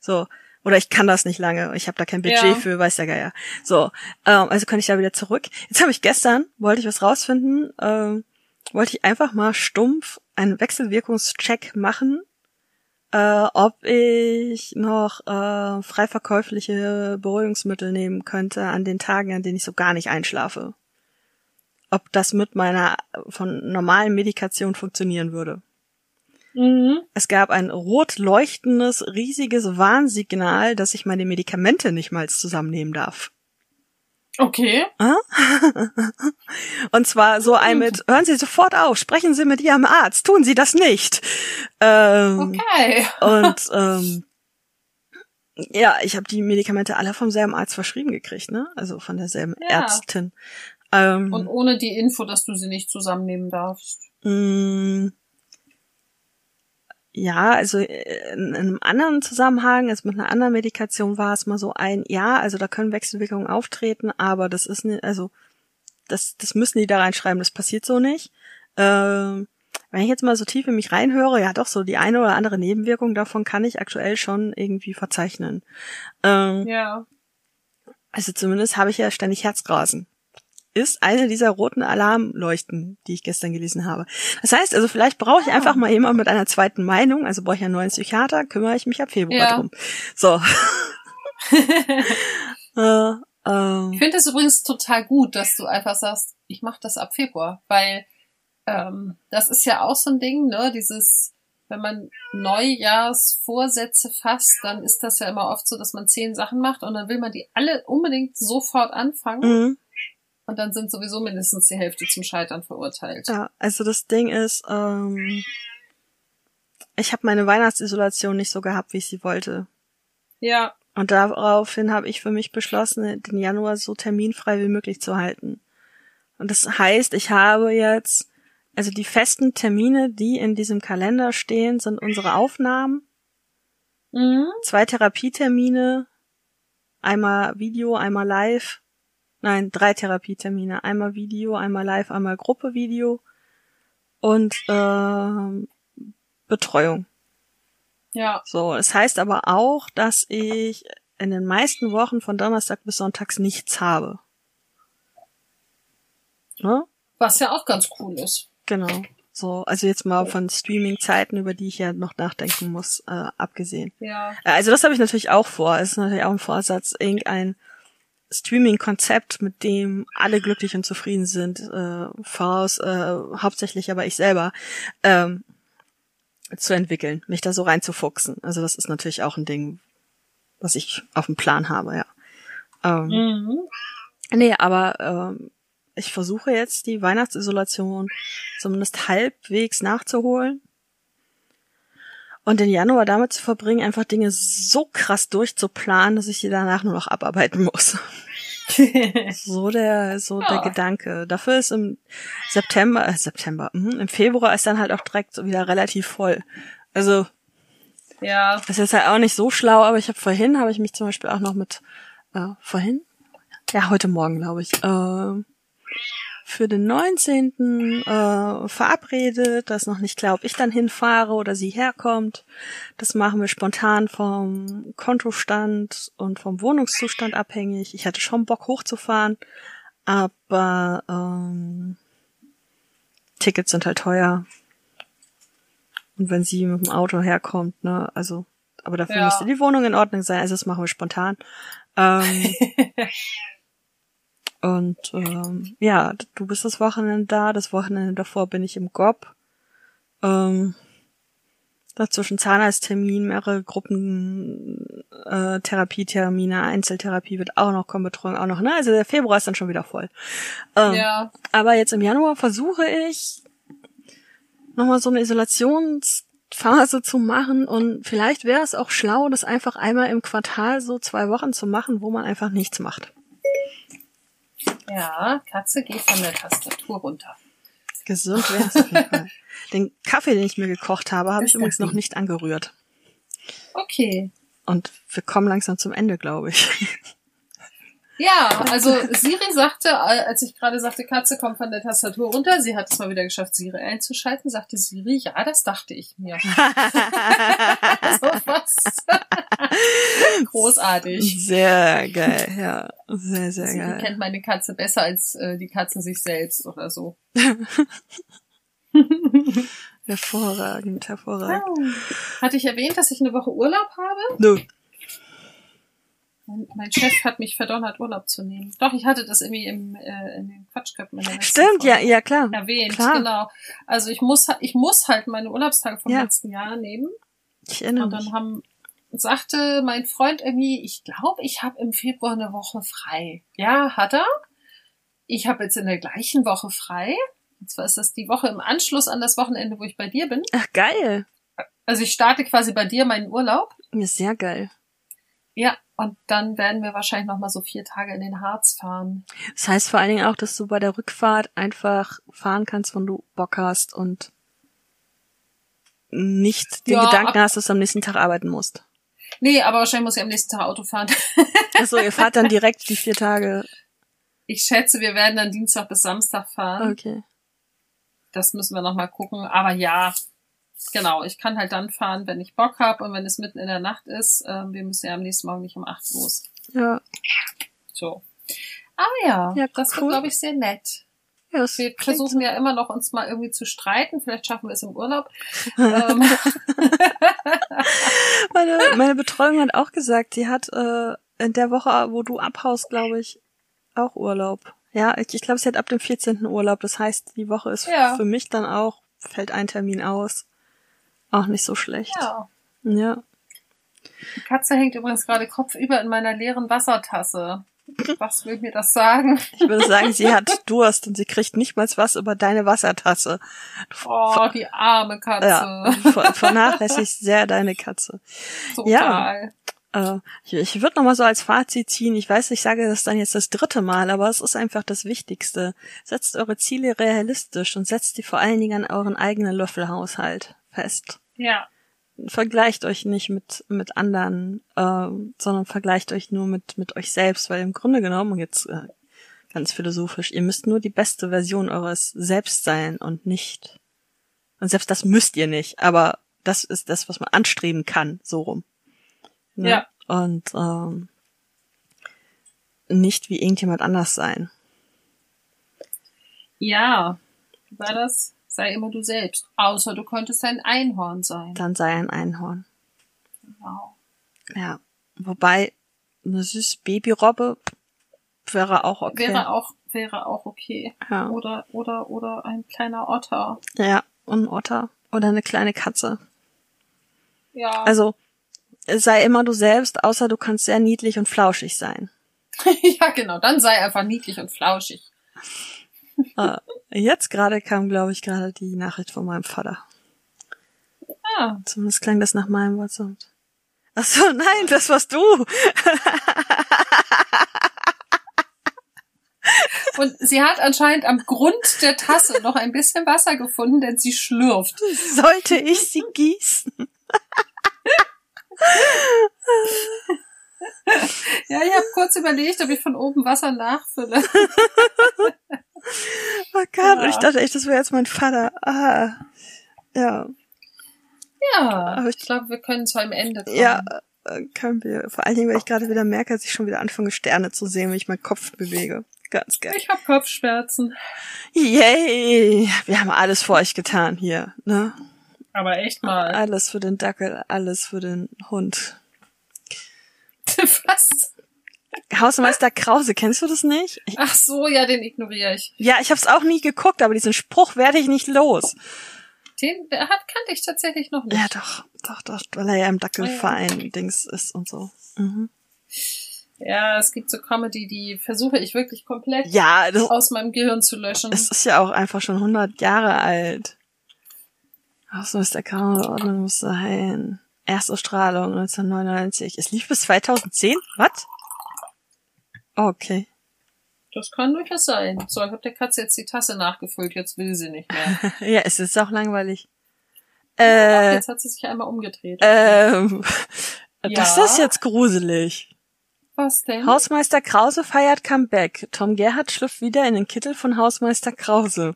Speaker 2: So. Oder ich kann das nicht lange, ich habe da kein Budget
Speaker 3: Ja.
Speaker 2: für, weiß der Geier. So, ähm, also kann ich da wieder zurück. Jetzt habe ich gestern, wollte ich was rausfinden, ähm, wollte ich einfach mal stumpf einen Wechselwirkungscheck machen, äh, ob ich noch äh, frei verkäufliche Beruhigungsmittel nehmen könnte an den Tagen, an denen ich so gar nicht einschlafe. Ob das mit meiner von normalen Medikation funktionieren würde.
Speaker 3: Mhm.
Speaker 2: Es gab ein rot leuchtendes, riesiges Warnsignal, dass ich meine Medikamente nicht mal zusammennehmen darf.
Speaker 3: Okay. [laughs]
Speaker 2: Und zwar so ein mit, hören Sie sofort auf, sprechen Sie mit Ihrem Arzt, tun Sie das nicht. Ähm,
Speaker 3: Okay.
Speaker 2: Und [laughs] ähm, ja, ich habe die Medikamente alle vom selben Arzt verschrieben gekriegt, ne? Also von derselben
Speaker 3: Ja.
Speaker 2: Ärztin. Ähm,
Speaker 3: Und ohne die Info, dass du sie nicht zusammennehmen darfst.
Speaker 2: Mm, Ja, also äh, in einem anderen Zusammenhang, also mit einer anderen Medikation war es mal so ein, ja, also da können Wechselwirkungen auftreten, aber das ist nicht, also das, das müssen die da reinschreiben, das passiert so nicht. Ähm, wenn ich jetzt mal so tief in mich reinhöre, ja doch, so die eine oder andere Nebenwirkung davon kann ich aktuell schon irgendwie verzeichnen. Ähm,
Speaker 3: Ja.
Speaker 2: also zumindest habe ich ja ständig Herzrasen. Ist eine dieser roten Alarmleuchten, die ich gestern gelesen habe. Das heißt, also vielleicht brauche ich
Speaker 3: Ah.
Speaker 2: einfach mal jemand mit einer zweiten Meinung, also brauche ich einen neuen Psychiater, kümmere ich mich ab Februar
Speaker 3: Ja.
Speaker 2: drum. So. [laughs] äh, ähm,
Speaker 3: Ich finde es übrigens total gut, dass du einfach sagst, ich mache das ab Februar, weil ähm, das ist ja auch so ein Ding, ne? Dieses, wenn man Neujahrsvorsätze fasst, dann ist das ja immer oft so, dass man zehn Sachen macht und dann will man die alle unbedingt sofort anfangen
Speaker 2: mhm.
Speaker 3: Und dann sind sowieso mindestens die Hälfte zum Scheitern verurteilt.
Speaker 2: Ja, also das Ding ist, ähm, ich habe meine Weihnachtsisolation nicht so gehabt, wie ich sie wollte.
Speaker 3: Ja,
Speaker 2: Und daraufhin habe ich für mich beschlossen, den Januar so terminfrei wie möglich zu halten. Und das heißt, ich habe jetzt, also die festen Termine, die in diesem Kalender stehen, sind unsere Aufnahmen,
Speaker 3: mhm.
Speaker 2: zwei Therapietermine, einmal Video, einmal live. Nein, drei Therapietermine, einmal Video, einmal live, einmal Gruppevideo und ähm, Betreuung.
Speaker 3: ja,
Speaker 2: So, es heißt aber auch, dass ich in den meisten Wochen von Donnerstag bis Sonntags nichts habe. Ne?
Speaker 3: was ja auch ganz cool ist.
Speaker 2: Genau. So, also jetzt mal von Streaming-Zeiten, über die ich ja noch nachdenken muss, äh, abgesehen.
Speaker 3: Ja,
Speaker 2: Äh, Also das habe ich natürlich auch vor. Es ist natürlich auch ein Vorsatz, irgendein Streaming-Konzept, mit dem alle glücklich und zufrieden sind, äh, voraus, äh, hauptsächlich aber ich selber, ähm, zu entwickeln, mich da so reinzufuchsen. Also das ist natürlich auch ein Ding, was ich auf dem Plan habe, ja. Ähm,
Speaker 3: mhm.
Speaker 2: Nee, aber ähm, ich versuche jetzt die Weihnachtsisolation zumindest halbwegs nachzuholen. Und den Januar damit zu verbringen, einfach Dinge so krass durchzuplanen, dass ich sie danach nur noch abarbeiten muss. [laughs] So der, so der
Speaker 3: Ja.
Speaker 2: Gedanke. Dafür ist im September, äh, September, mhm, im Februar ist dann halt auch direkt so wieder relativ voll. Also
Speaker 3: ja,
Speaker 2: das ist halt auch nicht so schlau, aber ich habe vorhin, habe ich mich zum Beispiel auch noch mit, äh, vorhin? Ja, heute Morgen, glaube ich, äh, für den 19. Äh, verabredet. Das ist noch nicht klar, ob ich dann hinfahre oder sie herkommt. Das machen wir spontan vom Kontostand und vom Wohnungszustand abhängig. Ich hatte schon Bock hochzufahren, aber ähm, Tickets sind halt teuer. Und wenn sie mit dem Auto herkommt, ne, also, aber dafür
Speaker 3: Ja.
Speaker 2: müsste die Wohnung in Ordnung sein, also das machen wir spontan. Ähm, [laughs] und ähm, ja, du bist das Wochenende da, das Wochenende davor bin ich im GOP. Ähm, dazwischen Zahnarzttermin, mehrere Gruppen, äh, Therapietermine, Einzeltherapie wird auch noch kommen, Betreuung auch noch, ne? Also der Februar ist dann schon wieder voll. Ähm,
Speaker 3: ja,
Speaker 2: aber jetzt im Januar versuche ich nochmal so eine Isolationsphase zu machen und vielleicht wäre es auch schlau, das einfach einmal im Quartal so zwei Wochen zu machen, wo man einfach nichts macht.
Speaker 3: Ja, Katze, geh von der Tastatur runter.
Speaker 2: Gesund wär's auf jeden Fall. [laughs] Den Kaffee, den ich mir gekocht habe, habe ich übrigens noch
Speaker 3: ich.
Speaker 2: nicht angerührt.
Speaker 3: Okay.
Speaker 2: Und wir kommen langsam zum Ende, glaube ich.
Speaker 3: Ja, also Siri sagte, äh, als ich gerade sagte, Katze kommt von der Tastatur runter, sie hat es mal wieder geschafft, Siri einzuschalten, sagte Siri, ja, das dachte ich mir. [laughs] so was. [laughs] Großartig.
Speaker 2: Sehr geil, ja. Sehr, sehr
Speaker 3: Siri
Speaker 2: geil.
Speaker 3: kennt meine Katze besser als äh, die Katze sich selbst oder so. [laughs]
Speaker 2: Hervorragend, hervorragend.
Speaker 3: Hatte ich erwähnt, dass ich eine Woche Urlaub habe?
Speaker 2: Nö.
Speaker 3: Mein, mein Chef hat mich verdonnert, Urlaub zu nehmen. Doch, ich hatte das irgendwie im, äh, in den Quatschköpfen in
Speaker 2: Stimmt,
Speaker 3: Folge
Speaker 2: ja, ja, klar.
Speaker 3: erwähnt.
Speaker 2: Klar.
Speaker 3: Genau. Also ich muss, ich muss halt meine Urlaubstage vom
Speaker 2: Ja.
Speaker 3: letzten Jahr nehmen.
Speaker 2: Ich erinnere
Speaker 3: Und
Speaker 2: mich.
Speaker 3: dann haben, sagte mein Freund irgendwie, ich glaube, ich habe im Februar eine Woche frei. Ja, hat er. Ich habe jetzt in der gleichen Woche frei. Und zwar ist das die Woche im Anschluss an das Wochenende, wo ich bei dir bin.
Speaker 2: Ach, geil.
Speaker 3: Also ich starte quasi bei dir meinen Urlaub.
Speaker 2: Ja, sehr geil.
Speaker 3: Ja, und dann werden wir wahrscheinlich noch mal so vier Tage in den Harz fahren.
Speaker 2: Das heißt vor allen Dingen auch, dass du bei der Rückfahrt einfach fahren kannst, wenn du Bock hast und nicht den
Speaker 3: Ja,
Speaker 2: Gedanken hast, dass du am nächsten Tag arbeiten musst.
Speaker 3: Nee, aber wahrscheinlich muss ich am nächsten Tag Auto fahren. [laughs]
Speaker 2: Achso, ihr fahrt dann direkt die vier Tage.
Speaker 3: Ich schätze, wir werden dann Dienstag bis Samstag fahren.
Speaker 2: Okay.
Speaker 3: Das müssen wir noch mal gucken. Aber ja, genau. Ich kann halt dann fahren, wenn ich Bock habe und wenn es mitten in der Nacht ist. Ähm, wir müssen ja am nächsten Morgen nicht um acht los.
Speaker 2: Ja.
Speaker 3: So. Aber ja,
Speaker 2: Ja,
Speaker 3: das
Speaker 2: cool.
Speaker 3: wird, glaube ich, sehr nett.
Speaker 2: ja das
Speaker 3: Wir versuchen ja immer noch, uns mal irgendwie zu streiten. Vielleicht schaffen wir es im Urlaub. [laughs] ähm, [laughs]
Speaker 2: meine, meine Betreuung hat auch gesagt, die hat äh, in der Woche, wo du abhaust, glaube ich, auch Urlaub. Ja, ich, ich glaube, sie hat ab dem 14. Urlaub. Das heißt, die Woche ist
Speaker 3: Ja.
Speaker 2: für mich dann auch, fällt ein Termin aus. Auch nicht so schlecht.
Speaker 3: ja.
Speaker 2: ja.
Speaker 3: Die Katze hängt übrigens gerade kopfüber in meiner leeren Wassertasse. Was will mir das sagen?
Speaker 2: Ich würde sagen, sie hat [laughs] Durst und sie kriegt nicht mal was über deine Wassertasse.
Speaker 3: Oh, die arme Katze.
Speaker 2: Ja, ver vernachlässigt sehr deine Katze.
Speaker 3: Total.
Speaker 2: Äh, ich ich würde noch mal so als Fazit ziehen. Ich weiß, ich sage das dann jetzt das dritte Mal, aber es ist einfach das Wichtigste. Setzt eure Ziele realistisch und setzt die vor allen Dingen an euren eigenen Löffelhaushalt fest.
Speaker 3: Ja.
Speaker 2: Vergleicht euch nicht mit mit anderen, ähm, sondern vergleicht euch nur mit mit euch selbst, weil im Grunde genommen jetzt äh, ganz philosophisch, ihr müsst nur die beste Version eures Selbst sein und nicht und selbst das müsst ihr nicht, aber das ist das, was man anstreben kann, so rum. Ne?
Speaker 3: Ja.
Speaker 2: Und ähm, nicht wie irgendjemand anders sein.
Speaker 3: Ja. War das? Sei immer du selbst. Außer du könntest ein Einhorn sein.
Speaker 2: Dann sei ein Einhorn.
Speaker 3: Genau.
Speaker 2: Ja. Wobei eine süße Babyrobbe wäre auch okay.
Speaker 3: Wäre auch, wäre auch okay.
Speaker 2: ja.
Speaker 3: Oder, oder, oder ein kleiner Otter.
Speaker 2: ja, und ein Otter oder eine kleine Katze.
Speaker 3: Ja.
Speaker 2: Also sei immer du selbst, außer du kannst sehr niedlich und flauschig sein. [laughs]
Speaker 3: ja, genau. Dann sei einfach niedlich und flauschig.
Speaker 2: Äh, jetzt gerade kam, glaube ich, gerade die Nachricht von meinem Vater.
Speaker 3: Ah.
Speaker 2: Zumindest klang das nach meinem WhatsApp. Ach so, nein, das warst du. [laughs]
Speaker 3: Und sie hat anscheinend am Grund der Tasse noch ein bisschen Wasser gefunden, denn sie schlürft.
Speaker 2: Sollte ich sie gießen?
Speaker 3: Ja, ich habe kurz überlegt, ob ich von oben Wasser nachfülle. [laughs]
Speaker 2: Oh Gott, und
Speaker 3: Ja.
Speaker 2: ich dachte echt, das wäre jetzt mein Vater. Ah. Ja,
Speaker 3: Ja,
Speaker 2: Aber ich-
Speaker 3: ich glaube, wir können zu einem Ende kommen.
Speaker 2: ja, äh, können wir. Vor allen Dingen, weil ich gerade wieder merke, dass ich schon wieder anfange, Sterne zu sehen, wenn ich meinen Kopf bewege. Ganz geil.
Speaker 3: Ich habe Kopfschmerzen.
Speaker 2: Yay! Wir haben alles für euch getan hier, ne?
Speaker 3: Aber echt mal.
Speaker 2: Alles für den Dackel, alles für den Hund. [laughs]
Speaker 3: Was?
Speaker 2: Hausmeister Krause, kennst du das nicht? Ich,
Speaker 3: Ach so, ja, den ignoriere ich.
Speaker 2: ja, ich hab's auch nie geguckt, aber diesen Spruch werde ich nicht los.
Speaker 3: Den hat kannte ich tatsächlich noch nicht.
Speaker 2: Ja, doch, doch, doch, weil er ja im Dackelverein Dings ist und so. Mhm.
Speaker 3: Ja, es gibt so Comedy, die versuche ich wirklich komplett
Speaker 2: Ja, das,
Speaker 3: aus meinem Gehirn zu löschen.
Speaker 2: es ist ja auch einfach schon 100 Jahre alt. Der Kamera Ordnung muss sein. Erstausstrahlung 1999. Es lief bis 2010? Was? Okay.
Speaker 3: Das kann durchaus sein. So, ich habe der Katze jetzt die Tasse nachgefüllt, jetzt will sie nicht mehr. [laughs]
Speaker 2: ja, es ist auch langweilig.
Speaker 3: Ach,
Speaker 2: Äh,
Speaker 3: jetzt hat sie sich einmal umgedreht.
Speaker 2: ähm, [laughs] das
Speaker 3: Ja?
Speaker 2: ist jetzt gruselig.
Speaker 3: Was denn?
Speaker 2: Hausmeister Krause feiert Comeback. Tom Gerhardt schlüpft wieder in den Kittel von Hausmeister Krause.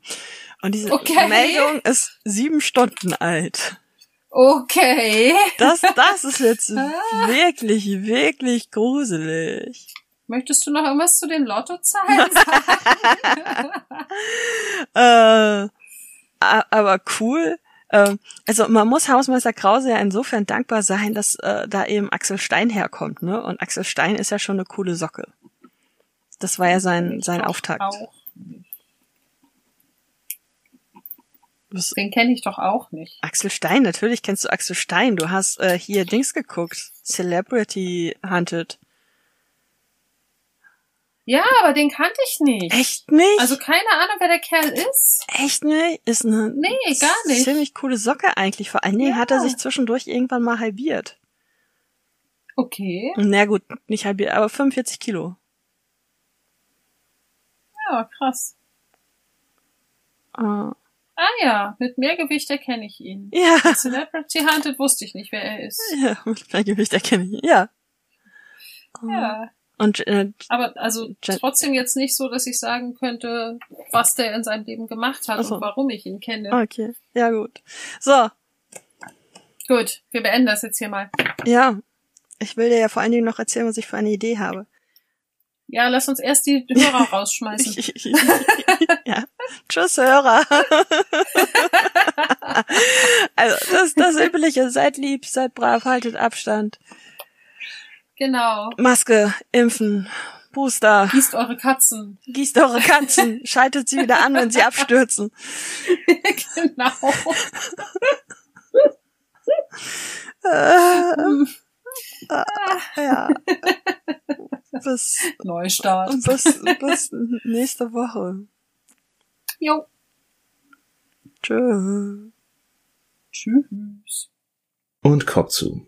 Speaker 2: Und diese
Speaker 3: Okay.
Speaker 2: Meldung ist sieben Stunden alt.
Speaker 3: Okay.
Speaker 2: Das, das ist jetzt [laughs]
Speaker 3: Ah.
Speaker 2: wirklich, wirklich gruselig.
Speaker 3: Möchtest du noch irgendwas zu den Lottozahlen sagen? [laughs]
Speaker 2: Äh, aber cool. Ähm, also man muss Hausmeister Krause ja insofern dankbar sein, dass äh, da eben Axel Stein herkommt, ne? Und Axel Stein ist ja schon eine coole Socke. Das war ja sein sein Auftakt.
Speaker 3: Auch.
Speaker 2: Was-
Speaker 3: Den kenne ich doch auch nicht.
Speaker 2: Axel Stein, natürlich kennst du Axel Stein. Du hast äh, hier Dings geguckt, Celebrity Hunted.
Speaker 3: Ja, aber den kannte ich nicht.
Speaker 2: Echt nicht?
Speaker 3: Also keine Ahnung, wer der Kerl ist.
Speaker 2: echt nicht? Ist eine
Speaker 3: Nee, gar nicht.
Speaker 2: ziemlich coole Socke eigentlich. Vor allen Dingen
Speaker 3: Ja.
Speaker 2: hat er sich zwischendurch irgendwann mal halbiert.
Speaker 3: Okay.
Speaker 2: Na gut, nicht halbiert, aber 45 Kilo.
Speaker 3: Ja, krass.
Speaker 2: Äh,
Speaker 3: Ah ja, mit Mehrgewicht erkenne ich ihn.
Speaker 2: ja.
Speaker 3: Celebrity Hunted wusste ich nicht, wer er ist.
Speaker 2: Ja, mit mehr Gewicht erkenne ich. ihn. Ja.
Speaker 3: Ja.
Speaker 2: Und äh,
Speaker 3: Aber also trotzdem jetzt nicht so, dass ich sagen könnte, was der in seinem Leben gemacht hat
Speaker 2: so.
Speaker 3: und warum ich ihn kenne.
Speaker 2: okay. Ja, gut. So,
Speaker 3: Gut, wir beenden das jetzt hier mal.
Speaker 2: ja. Ich will dir ja vor allen Dingen noch erzählen, was ich für eine Idee habe.
Speaker 3: Ja, lass uns erst die Hörer [laughs] rausschmeißen.
Speaker 2: ja. Tschüss, Hörer. [laughs] also, das, das Übliche. Seid lieb, seid brav, haltet Abstand.
Speaker 3: Genau.
Speaker 2: Maske, impfen, Booster,
Speaker 3: Gießt eure Katzen.
Speaker 2: gießt eure Katzen, [laughs] schaltet sie wieder an, wenn sie abstürzen. [laughs]
Speaker 3: genau.
Speaker 2: Äh, ja. Bis, [laughs]
Speaker 3: Neustart.
Speaker 2: bis, bis nächste Woche.
Speaker 3: Jo.
Speaker 2: Tschüss.
Speaker 3: Tschüss.
Speaker 1: Und Kopf zu.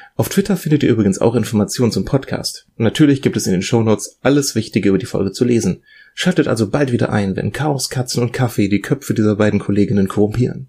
Speaker 1: Auf Twitter findet ihr übrigens auch Informationen zum Podcast. Und natürlich gibt es in den Shownotes alles Wichtige über die Folge zu lesen. Schaltet also bald wieder ein, wenn Chaos, Katzen und Kaffee die Köpfe dieser beiden Kolleginnen korrumpieren.